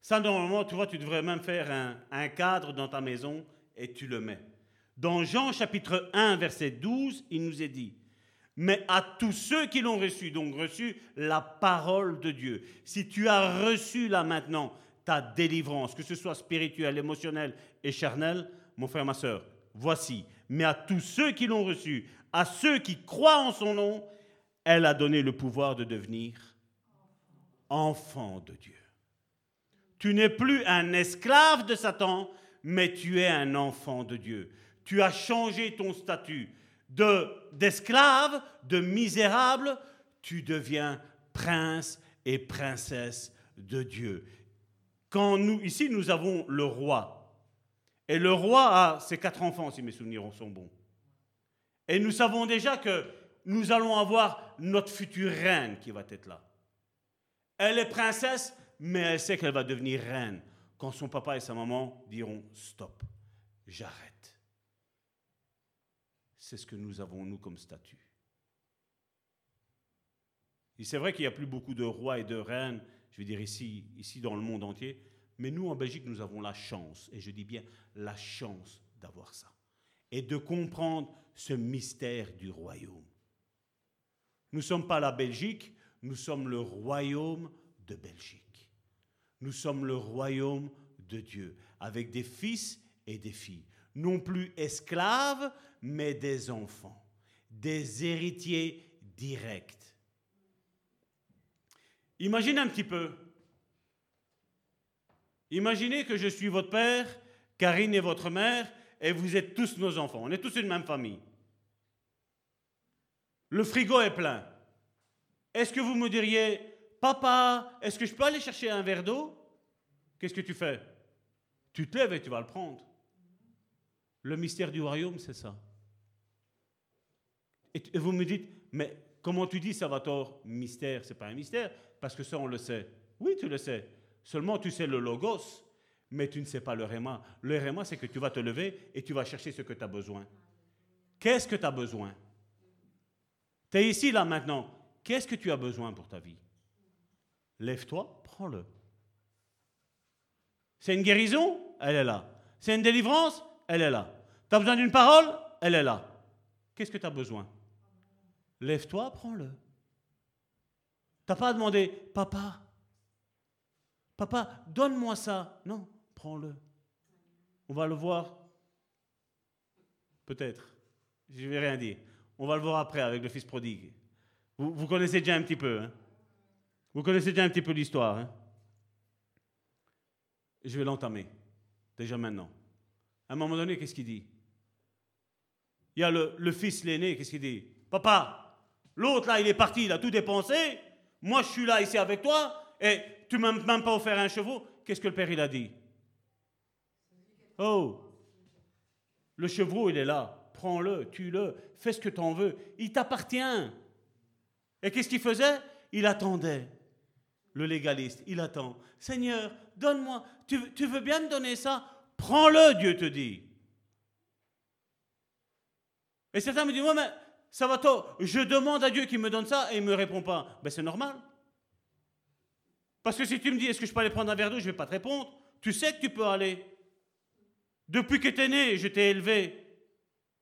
Ça, normalement, tu vois, tu devrais même faire un, cadre dans ta maison et tu le mets. Dans Jean chapitre 1, verset 12, il nous est dit, mais à tous ceux qui l'ont reçu, donc reçu la parole de Dieu, si tu as reçu là maintenant ta délivrance, que ce soit spirituelle, émotionnelle et charnelle, mon frère, ma soeur, voici. Mais à tous ceux qui l'ont reçu, à ceux qui croient en son nom, elle a donné le pouvoir de devenir enfant de Dieu. Tu n'es plus un esclave de Satan, mais tu es un enfant de Dieu. Tu as changé ton statut de d'esclave, de misérable, tu deviens prince et princesse de Dieu. Quand nous, ici, nous avons le roi. Et le roi a ses quatre enfants, si mes souvenirs sont bons. Et nous savons déjà que nous allons avoir notre future reine qui va être là. Elle est princesse, mais elle sait qu'elle va devenir reine quand son papa et sa maman diront stop, j'arrête. C'est ce que nous avons, nous, comme statut. Et c'est vrai qu'il n'y a plus beaucoup de rois et de reines je veux dire ici, ici dans le monde entier. Mais nous, en Belgique, nous avons la chance, et je dis bien la chance d'avoir ça, et de comprendre ce mystère du royaume. Nous ne sommes pas la Belgique, nous sommes le royaume de Belgique. Nous sommes le royaume de Dieu, avec des fils et des filles, non plus esclaves, mais des enfants, des héritiers directs Imaginez un petit peu. Imaginez que je suis votre père, Karine est votre mère et vous êtes tous nos enfants. On est tous une même famille. Le frigo est plein. Est-ce que vous me diriez, papa, est-ce que je peux aller chercher un verre d'eau? Qu'est-ce que tu fais? Tu te lèves et tu vas le prendre. Le mystère du royaume, c'est ça. Et vous me dites, mais comment tu dis ça va tort? Mystère, c'est pas un mystère, parce que ça on le sait. Oui, tu le sais. Seulement tu sais le logos, mais tu ne sais pas le réma. Le réma, c'est que tu vas te lever et tu vas chercher ce que tu as besoin. Qu'est-ce que tu as besoin? Tu es ici, là, maintenant. Qu'est-ce que tu as besoin pour ta vie? Lève-toi, prends-le. C'est une guérison? Elle est là. C'est une délivrance? Elle est là. Tu as besoin d'une parole? Elle est là. Qu'est-ce que tu as besoin? Lève-toi, prends-le. Tu n'as pas demandé, papa, papa, donne-moi ça. Non, prends-le. On va le voir. Peut-être. Je ne vais rien dire. On va le voir après avec le fils prodigue. Vous, connaissez déjà un petit peu. Hein? Vous connaissez déjà un petit peu l'histoire. Hein? Je vais l'entamer. Déjà maintenant. À un moment donné, qu'est-ce qu'il dit? Il y a le fils l'aîné, qu'est-ce qu'il dit? Papa, l'autre là, il est parti, il a tout dépensé. Moi, je suis là ici avec toi et tu m'as même pas offert un chevaux. Qu'est-ce que le père, il a dit? Oh, le chevreau, il est là. Prends-le, tue-le, fais ce que tu en veux. Il t'appartient. Et qu'est-ce qu'il faisait? Il attendait. Le légaliste, il attend. Seigneur, donne-moi. Tu, tu, veux bien me donner ça? Prends-le, Dieu te dit. Et certains me disent, moi, mais ça va tôt. Je demande à Dieu qu'il me donne ça et il ne me répond pas. Ben, c'est normal. Parce que si tu me dis, est-ce que je peux aller prendre un verre d'eau, je ne vais pas te répondre. Tu sais que tu peux aller. Depuis que tu es né, je t'ai élevé.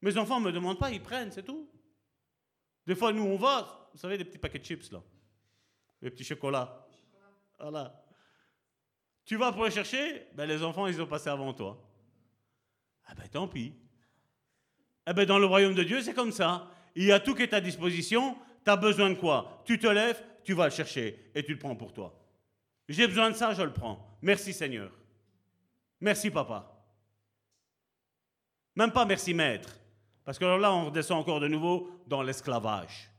Mes enfants ne me demandent pas, ils prennent, c'est tout. Des fois, nous, on va, vous savez, des petits paquets de chips, là. Des petits chocolats. Voilà. Tu vas pour les chercher, ben, les enfants, ils ont passé avant toi. Ah ben tant pis. Eh ben, dans le royaume de Dieu, c'est comme ça. Il y a tout qui est à disposition. Tu as besoin de quoi? Tu te lèves, tu vas le chercher et tu le prends pour toi. J'ai besoin de ça, je le prends. Merci Seigneur. Merci papa. Même pas merci maître. Parce que là, on redescend encore de nouveau dans l'esclavage.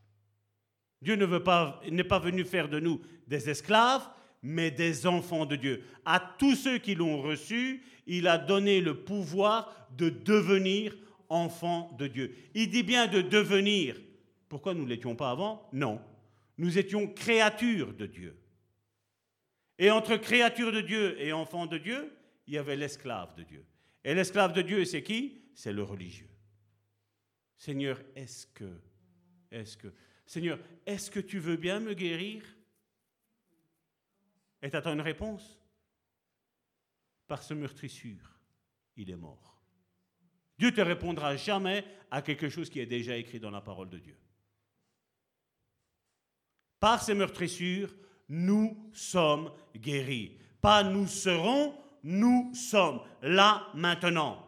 Dieu n'est pas venu faire de nous des esclaves, mais des enfants de Dieu. À tous ceux qui l'ont reçu, il a donné le pouvoir de devenir enfants de Dieu. Il dit bien de devenir. Pourquoi nous ne l'étions pas avant Non. Nous étions créatures de Dieu. Et entre créature de Dieu et enfant de Dieu, il y avait l'esclave de Dieu. Et l'esclave de Dieu, c'est qui? C'est le religieux. Seigneur, est-ce que, est-ce que, Seigneur, est-ce que tu veux bien me guérir? Et tu attends une réponse? Par ce meurtrissure, il est mort. Dieu te répondra jamais à quelque chose qui est déjà écrit dans la parole de Dieu. Par ces meurtrissures, nous sommes guéris. Pas nous serons, nous sommes là maintenant.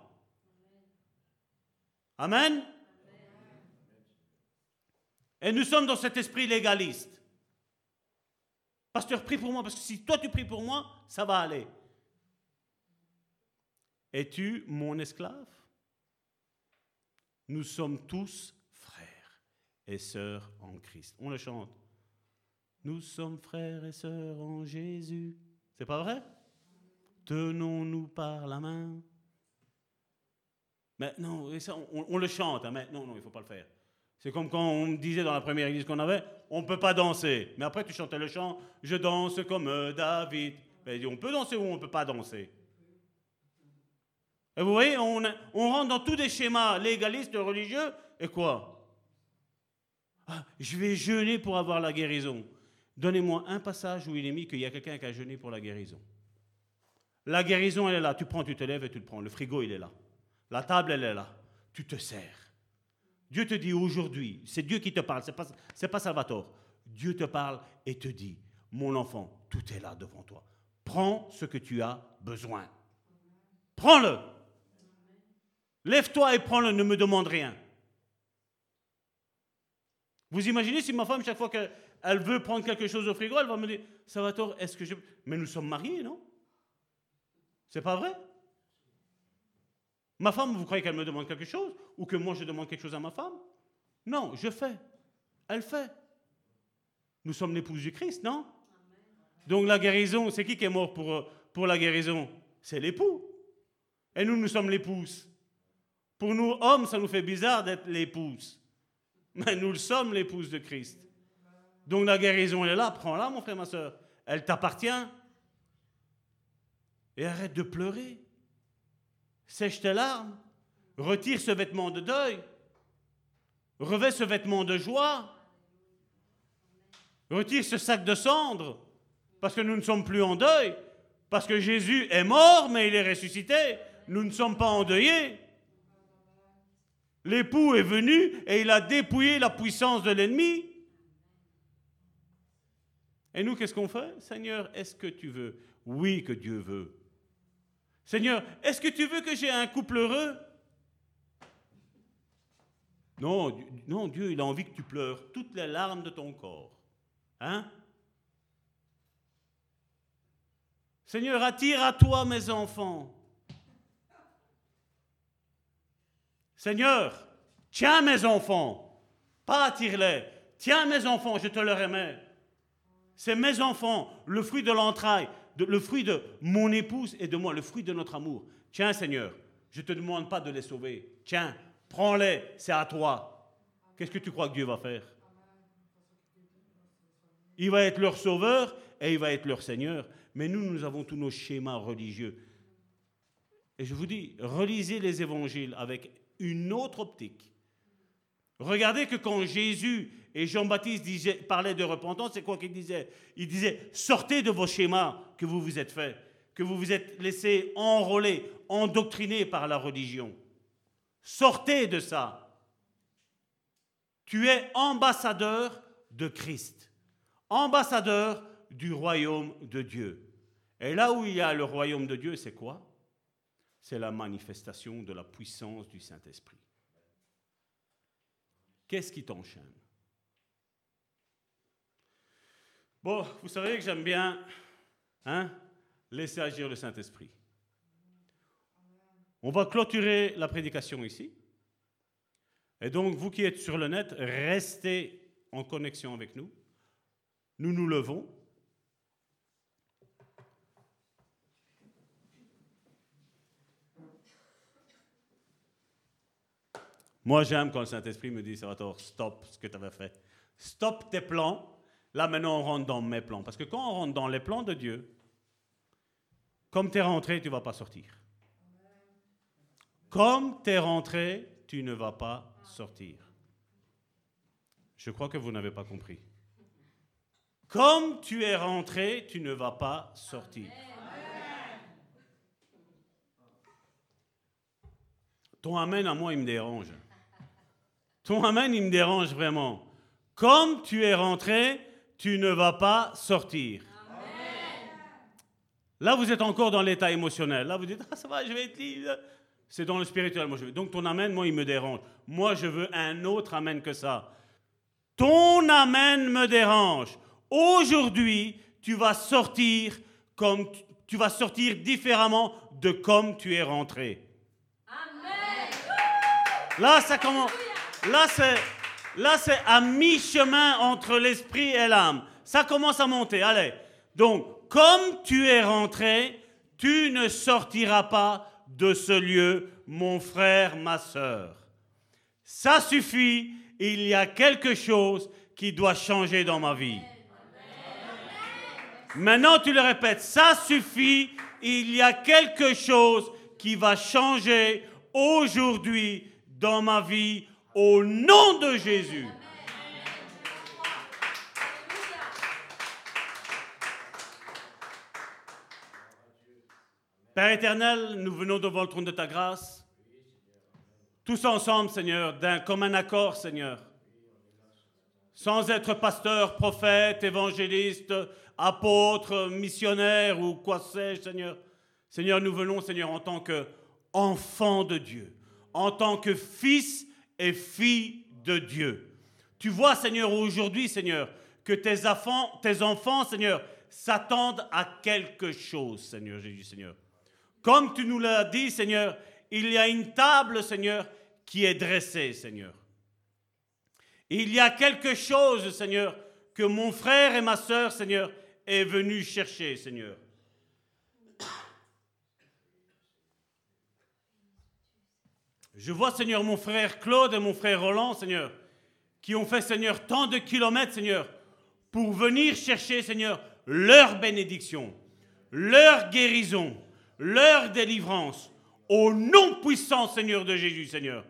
Amen. Et nous sommes dans cet esprit légaliste. Pasteur, prie pour moi, parce que si toi tu pries pour moi, ça va aller. Es-tu mon esclave? Nous sommes tous frères et sœurs en Christ. On le chante. Nous sommes frères et sœurs en Jésus. C'est pas vrai? Tenons-nous par la main. Mais non, on, le chante, hein, mais non, non, il ne faut pas le faire. C'est comme quand on disait dans la première église qu'on avait, on ne peut pas danser. Mais après, tu chantais le chant, je danse comme David. Ben, on peut danser ou on ne peut pas danser? Et vous voyez, on, rentre dans tous des schémas légalistes, religieux, et quoi? Ah, Je vais jeûner pour avoir la guérison. Donnez-moi un passage où il est mis qu'il y a quelqu'un qui a jeûné pour la guérison. La guérison, elle est là. Tu prends, tu te lèves et tu le prends. Le frigo, il est là. La table, elle est là. Tu te sers. Dieu te dit aujourd'hui, c'est Dieu qui te parle, c'est pas, pas Salvatore. Dieu te parle et te dit, mon enfant, tout est là devant toi. Prends ce que tu as besoin. Prends-le. Lève-toi et prends-le, ne me demande rien. Vous imaginez si ma femme, chaque fois que elle veut prendre quelque chose au frigo, elle va me dire Salvatore, est-ce que je. Mais nous sommes mariés, non? C'est pas vrai? Ma femme, vous croyez qu'elle me demande quelque chose Ou que moi je demande quelque chose à ma femme? Non, je fais. Elle fait. Nous sommes l'épouse du Christ, non? Donc la guérison, c'est qui qui est mort pour, euh, pour la guérison? C'est l'époux. Et nous, nous sommes l'épouse. Pour nous, hommes, ça nous fait bizarre d'être l'épouse. Mais nous le sommes, l'épouse de Christ. Donc la guérison, est là. Prends-la, mon frère, ma soeur. Elle t'appartient. Et arrête de pleurer. Sèche tes larmes. Retire ce vêtement de deuil. Revêt ce vêtement de joie. Retire ce sac de cendres. Parce que nous ne sommes plus en deuil. Parce que Jésus est mort, mais il est ressuscité. Nous ne sommes pas endeuillés. L'époux est venu et il a dépouillé la puissance de l'ennemi. Et nous, qu'est-ce qu'on fait? Seigneur, est-ce que tu veux? Oui, que Dieu veut. Seigneur, est-ce que tu veux que j'ai un couple heureux? Non, non, Dieu, il a envie que tu pleures toutes les larmes de ton corps. Hein? Seigneur, attire à toi mes enfants. Seigneur, tiens mes enfants, pas attire-les, tiens mes enfants, je te leur aimais. C'est mes enfants, le fruit de l'entraille, le fruit de mon épouse et de moi, le fruit de notre amour. Tiens Seigneur, je ne te demande pas de les sauver. Tiens, prends-les, c'est à toi. Qu'est-ce que tu crois que Dieu va faire? Il va être leur sauveur et il va être leur Seigneur. Mais nous, nous avons tous nos schémas religieux. Et je vous dis, relisez les évangiles avec une autre optique. Regardez que quand Jésus et Jean-Baptiste parlaient de repentance, c'est quoi qu'il disait Il disait sortez de vos schémas que vous vous êtes faits, que vous vous êtes laissé enrôler, endoctriner par la religion. Sortez de ça. Tu es ambassadeur de Christ, ambassadeur du royaume de Dieu. Et là où il y a le royaume de Dieu, c'est quoi? C'est la manifestation de la puissance du Saint-Esprit. Qu'est-ce qui t'enchaîne? Bon, vous savez que j'aime bien hein, laisser agir le Saint-Esprit. On va clôturer la prédication ici. Et donc, vous qui êtes sur le net, restez en connexion avec nous. Nous nous levons. Moi, j'aime quand le Saint-Esprit me dit, Salvatore, stop ce que tu avais fait. Stop tes plans. Là, maintenant, on rentre dans mes plans. Parce que quand on rentre dans les plans de Dieu, comme tu es rentré, tu ne vas pas sortir. Comme tu es rentré, tu ne vas pas sortir. Je crois que vous n'avez pas compris. Comme tu es rentré, tu ne vas pas sortir. Ton Amen à moi, il me dérange. Ton Amen, il me dérange vraiment. Comme tu es rentré, tu ne vas pas sortir. Là, vous êtes encore dans l'état émotionnel. Là, vous dites, ah, ça va, je vais être libre. C'est dans le spirituel. Moi, je veux. Donc, ton Amen, moi, il me dérange. Moi, je veux un autre Amen que ça. Ton Amen me dérange. Aujourd'hui, tu vas sortir comme tu vas sortir différemment de comme tu es rentré. Amen. Là, ça commence. Là, c'est, à mi-chemin entre l'esprit et l'âme. Ça commence à monter. Allez. Donc, comme tu es rentré, tu ne sortiras pas de ce lieu, mon frère, ma sœur. Ça suffit. Il y a quelque chose qui doit changer dans ma vie. Maintenant, tu le répètes, ça suffit. Il y a quelque chose qui va changer aujourd'hui dans ma vie au nom de Jésus. Père éternel, nous venons devant le trône de ta grâce. Tous ensemble, Seigneur, d'un commun accord, Seigneur. Sans être pasteur, prophète, évangéliste, apôtre, missionnaire ou quoi sais-je, Seigneur. Seigneur, nous venons, Seigneur, en tant qu'enfants de Dieu, en tant que fils et fille de Dieu. Tu vois, Seigneur, aujourd'hui, Seigneur, que tes enfants, tes enfants, Seigneur, s'attendent à quelque chose, Seigneur Jésus, Seigneur. Comme tu nous l'as dit, Seigneur, il y a une table, Seigneur, qui est dressée, Seigneur. Il y a quelque chose, Seigneur, que mon frère et ma sœur, Seigneur, est venu chercher, Seigneur. Je vois, Seigneur, mon frère Claude et mon frère Roland, Seigneur, qui ont fait, Seigneur, tant de kilomètres, Seigneur, pour venir chercher, Seigneur, leur bénédiction, leur guérison, leur délivrance, au nom puissant, Seigneur de Jésus, Seigneur.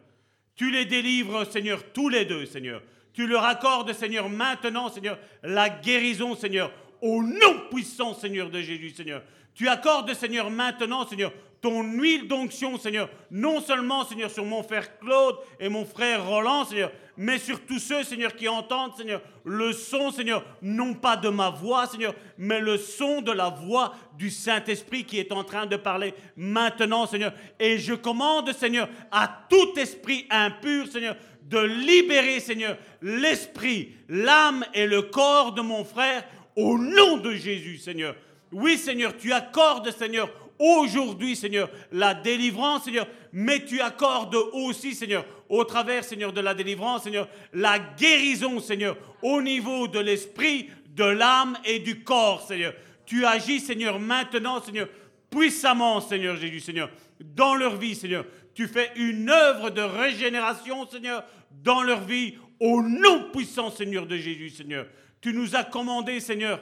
Tu les délivres, Seigneur, tous les deux, Seigneur. Tu leur accordes, Seigneur, maintenant, Seigneur, la guérison, Seigneur, au nom puissant, Seigneur de Jésus, Seigneur. Tu accordes, Seigneur, maintenant, Seigneur, ton huile d'onction, Seigneur, non seulement, Seigneur, sur mon frère Claude et mon frère Roland, Seigneur, mais sur tous ceux, Seigneur, qui entendent, Seigneur, le son, Seigneur, non pas de ma voix, Seigneur, mais le son de la voix du Saint-Esprit qui est en train de parler maintenant, Seigneur. Et je commande, Seigneur, à tout esprit impur, Seigneur, de libérer, Seigneur, l'esprit, l'âme et le corps de mon frère au nom de Jésus, Seigneur. Oui, Seigneur, tu accordes, Seigneur, aujourd'hui, Seigneur, la délivrance, Seigneur, mais tu accordes aussi, Seigneur, au travers, Seigneur, de la délivrance, Seigneur, la guérison, Seigneur, au niveau de l'esprit, de l'âme et du corps, Seigneur. Tu agis, Seigneur, maintenant, Seigneur, puissamment, Seigneur Jésus, Seigneur, dans leur vie, Seigneur. Tu fais une œuvre de régénération, Seigneur, dans leur vie, au nom puissant, Seigneur de Jésus, Seigneur. Tu nous as commandé, Seigneur,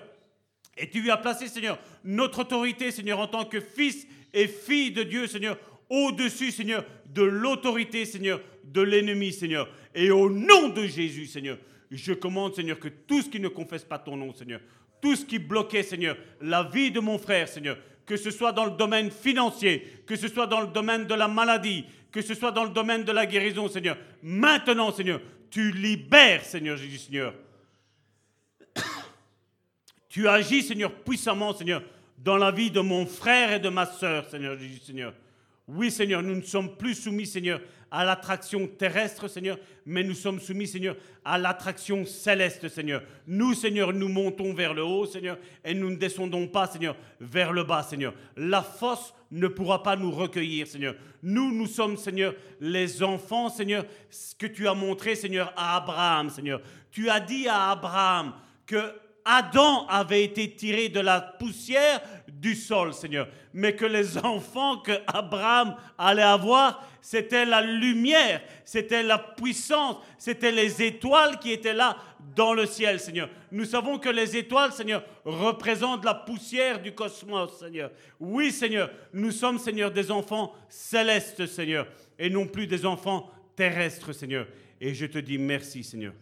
et tu lui as placé, Seigneur, notre autorité, Seigneur, en tant que fils et fille de Dieu, Seigneur, au-dessus, Seigneur, de l'autorité, Seigneur, de l'ennemi, Seigneur. Et au nom de Jésus, Seigneur, je commande, Seigneur, que tout ce qui ne confesse pas ton nom, Seigneur, tout ce qui bloquait, Seigneur, la vie de mon frère, Seigneur, que ce soit dans le domaine financier, que ce soit dans le domaine de la maladie, que ce soit dans le domaine de la guérison, Seigneur, maintenant, Seigneur, tu libères, Seigneur Jésus, Seigneur, tu agis, Seigneur, puissamment, Seigneur, dans la vie de mon frère et de ma sœur, Seigneur Seigneur. Oui, Seigneur, nous ne sommes plus soumis, Seigneur, à l'attraction terrestre, Seigneur, mais nous sommes soumis, Seigneur, à l'attraction céleste, Seigneur. Nous, Seigneur, nous montons vers le haut, Seigneur, et nous ne descendons pas, Seigneur, vers le bas, Seigneur. La fosse ne pourra pas nous recueillir, Seigneur. Nous, nous sommes, Seigneur, les enfants, Seigneur, ce que tu as montré, Seigneur, à Abraham, Seigneur. Tu as dit à Abraham que Adam avait été tiré de la poussière du sol, Seigneur. Mais que les enfants que Abraham allait avoir, c'était la lumière, c'était la puissance, c'était les étoiles qui étaient là dans le ciel, Seigneur. Nous savons que les étoiles, Seigneur, représentent la poussière du cosmos, Seigneur. Oui, Seigneur, nous sommes, Seigneur, des enfants célestes, Seigneur, et non plus des enfants terrestres, Seigneur. Et je te dis merci, Seigneur.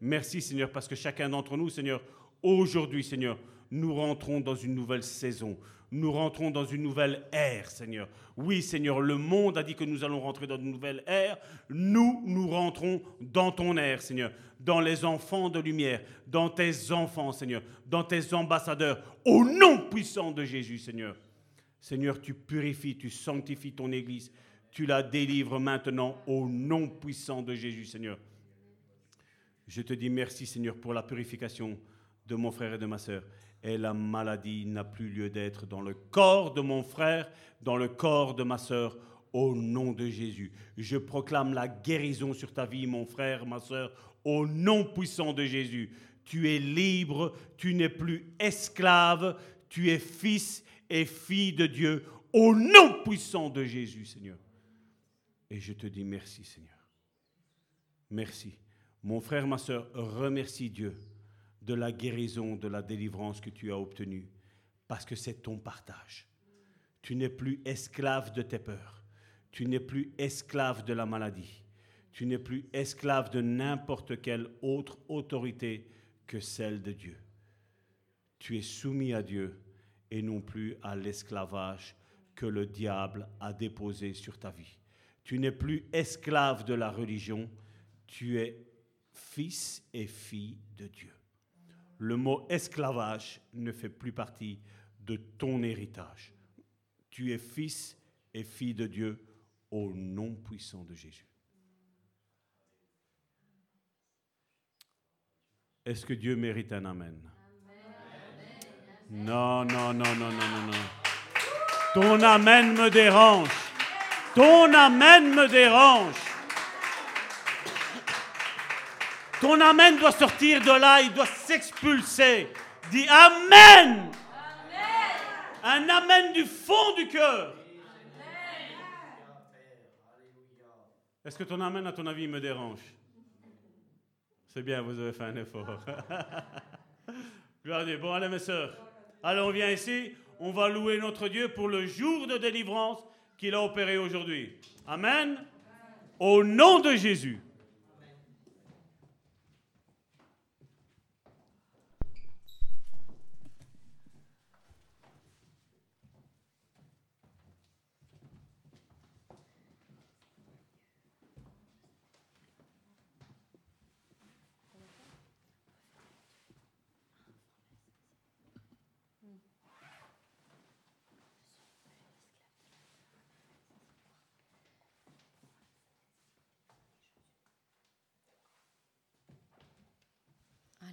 Merci, Seigneur, parce que chacun d'entre nous, Seigneur, Aujourd'hui, Seigneur, nous rentrons dans une nouvelle saison. Nous rentrons dans une nouvelle ère, Seigneur. Oui, Seigneur, le monde a dit que nous allons rentrer dans une nouvelle ère. Nous, nous rentrons dans ton ère, Seigneur. Dans les enfants de lumière, dans tes enfants, Seigneur. Dans tes ambassadeurs. Au nom puissant de Jésus, Seigneur. Seigneur, tu purifies, tu sanctifies ton Église. Tu la délivres maintenant au nom puissant de Jésus, Seigneur. Je te dis merci, Seigneur, pour la purification de mon frère et de ma sœur. Et la maladie n'a plus lieu d'être dans le corps de mon frère, dans le corps de ma sœur, au nom de Jésus. Je proclame la guérison sur ta vie, mon frère, ma sœur, au nom puissant de Jésus. Tu es libre, tu n'es plus esclave, tu es fils et fille de Dieu, au nom puissant de Jésus, Seigneur. Et je te dis merci, Seigneur. Merci. Mon frère, ma sœur, remercie Dieu de la guérison, de la délivrance que tu as obtenue, parce que c'est ton partage. Tu n'es plus esclave de tes peurs. Tu n'es plus esclave de la maladie. Tu n'es plus esclave de n'importe quelle autre autorité que celle de Dieu. Tu es soumis à Dieu et non plus à l'esclavage que le diable a déposé sur ta vie. Tu n'es plus esclave de la religion, tu es fils et fille de Dieu le mot esclavage ne fait plus partie de ton héritage. Tu es fils et fille de Dieu au nom puissant de Jésus. Est-ce que Dieu mérite un amen? Non, non, non, non, non, non, non. Ton amen me dérange. Ton Amen me dérange. Ton Amen doit sortir de là, il doit s'expulser. Dis Amen. Un Amen du fond du cœur. Est-ce que ton Amen, à ton avis, me dérange? C'est bien, vous avez fait un effort. Gloire à Dieu. Bon, allez, mes sœurs. Allez, on vient ici. On va louer notre Dieu pour le jour de délivrance qu'il a opéré aujourd'hui. Amen. Au nom de Jésus.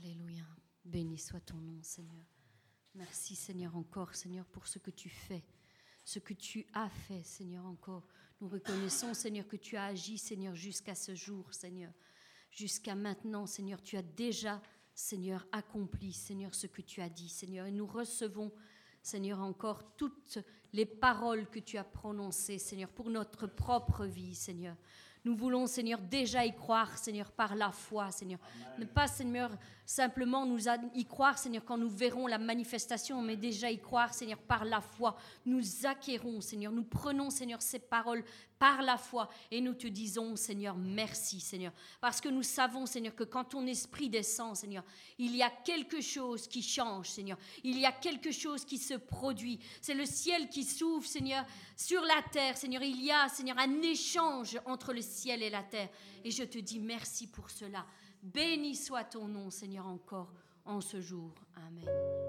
Alléluia. Béni soit ton nom, Seigneur. Merci, Seigneur, encore, Seigneur, pour ce que tu fais, ce que tu as fait, Seigneur, encore. Nous reconnaissons, Seigneur, que tu as agi, Seigneur, jusqu'à ce jour, Seigneur. Jusqu'à maintenant, Seigneur, tu as déjà, Seigneur, accompli, Seigneur, ce que tu as dit, Seigneur. Et nous recevons, Seigneur, encore toutes les paroles que tu as prononcées, Seigneur, pour notre propre vie, Seigneur. Nous voulons, Seigneur, déjà y croire, Seigneur, par la foi, Seigneur. Ne pas, Seigneur, simplement nous y croire, Seigneur, quand nous verrons la manifestation, mais déjà y croire, Seigneur, par la foi. Nous acquérons, Seigneur, nous prenons, Seigneur, ces paroles par la foi et nous te disons, Seigneur, merci, Seigneur. Parce que nous savons, Seigneur, que quand ton esprit descend, Seigneur, il y a quelque chose qui change, Seigneur. Il y a quelque chose qui se produit. C'est le ciel qui s'ouvre, Seigneur, sur la terre, Seigneur. Il y a, Seigneur, un échange entre le ciel et la terre. Et je te dis merci pour cela. Béni soit ton nom, Seigneur, encore en ce jour. Amen.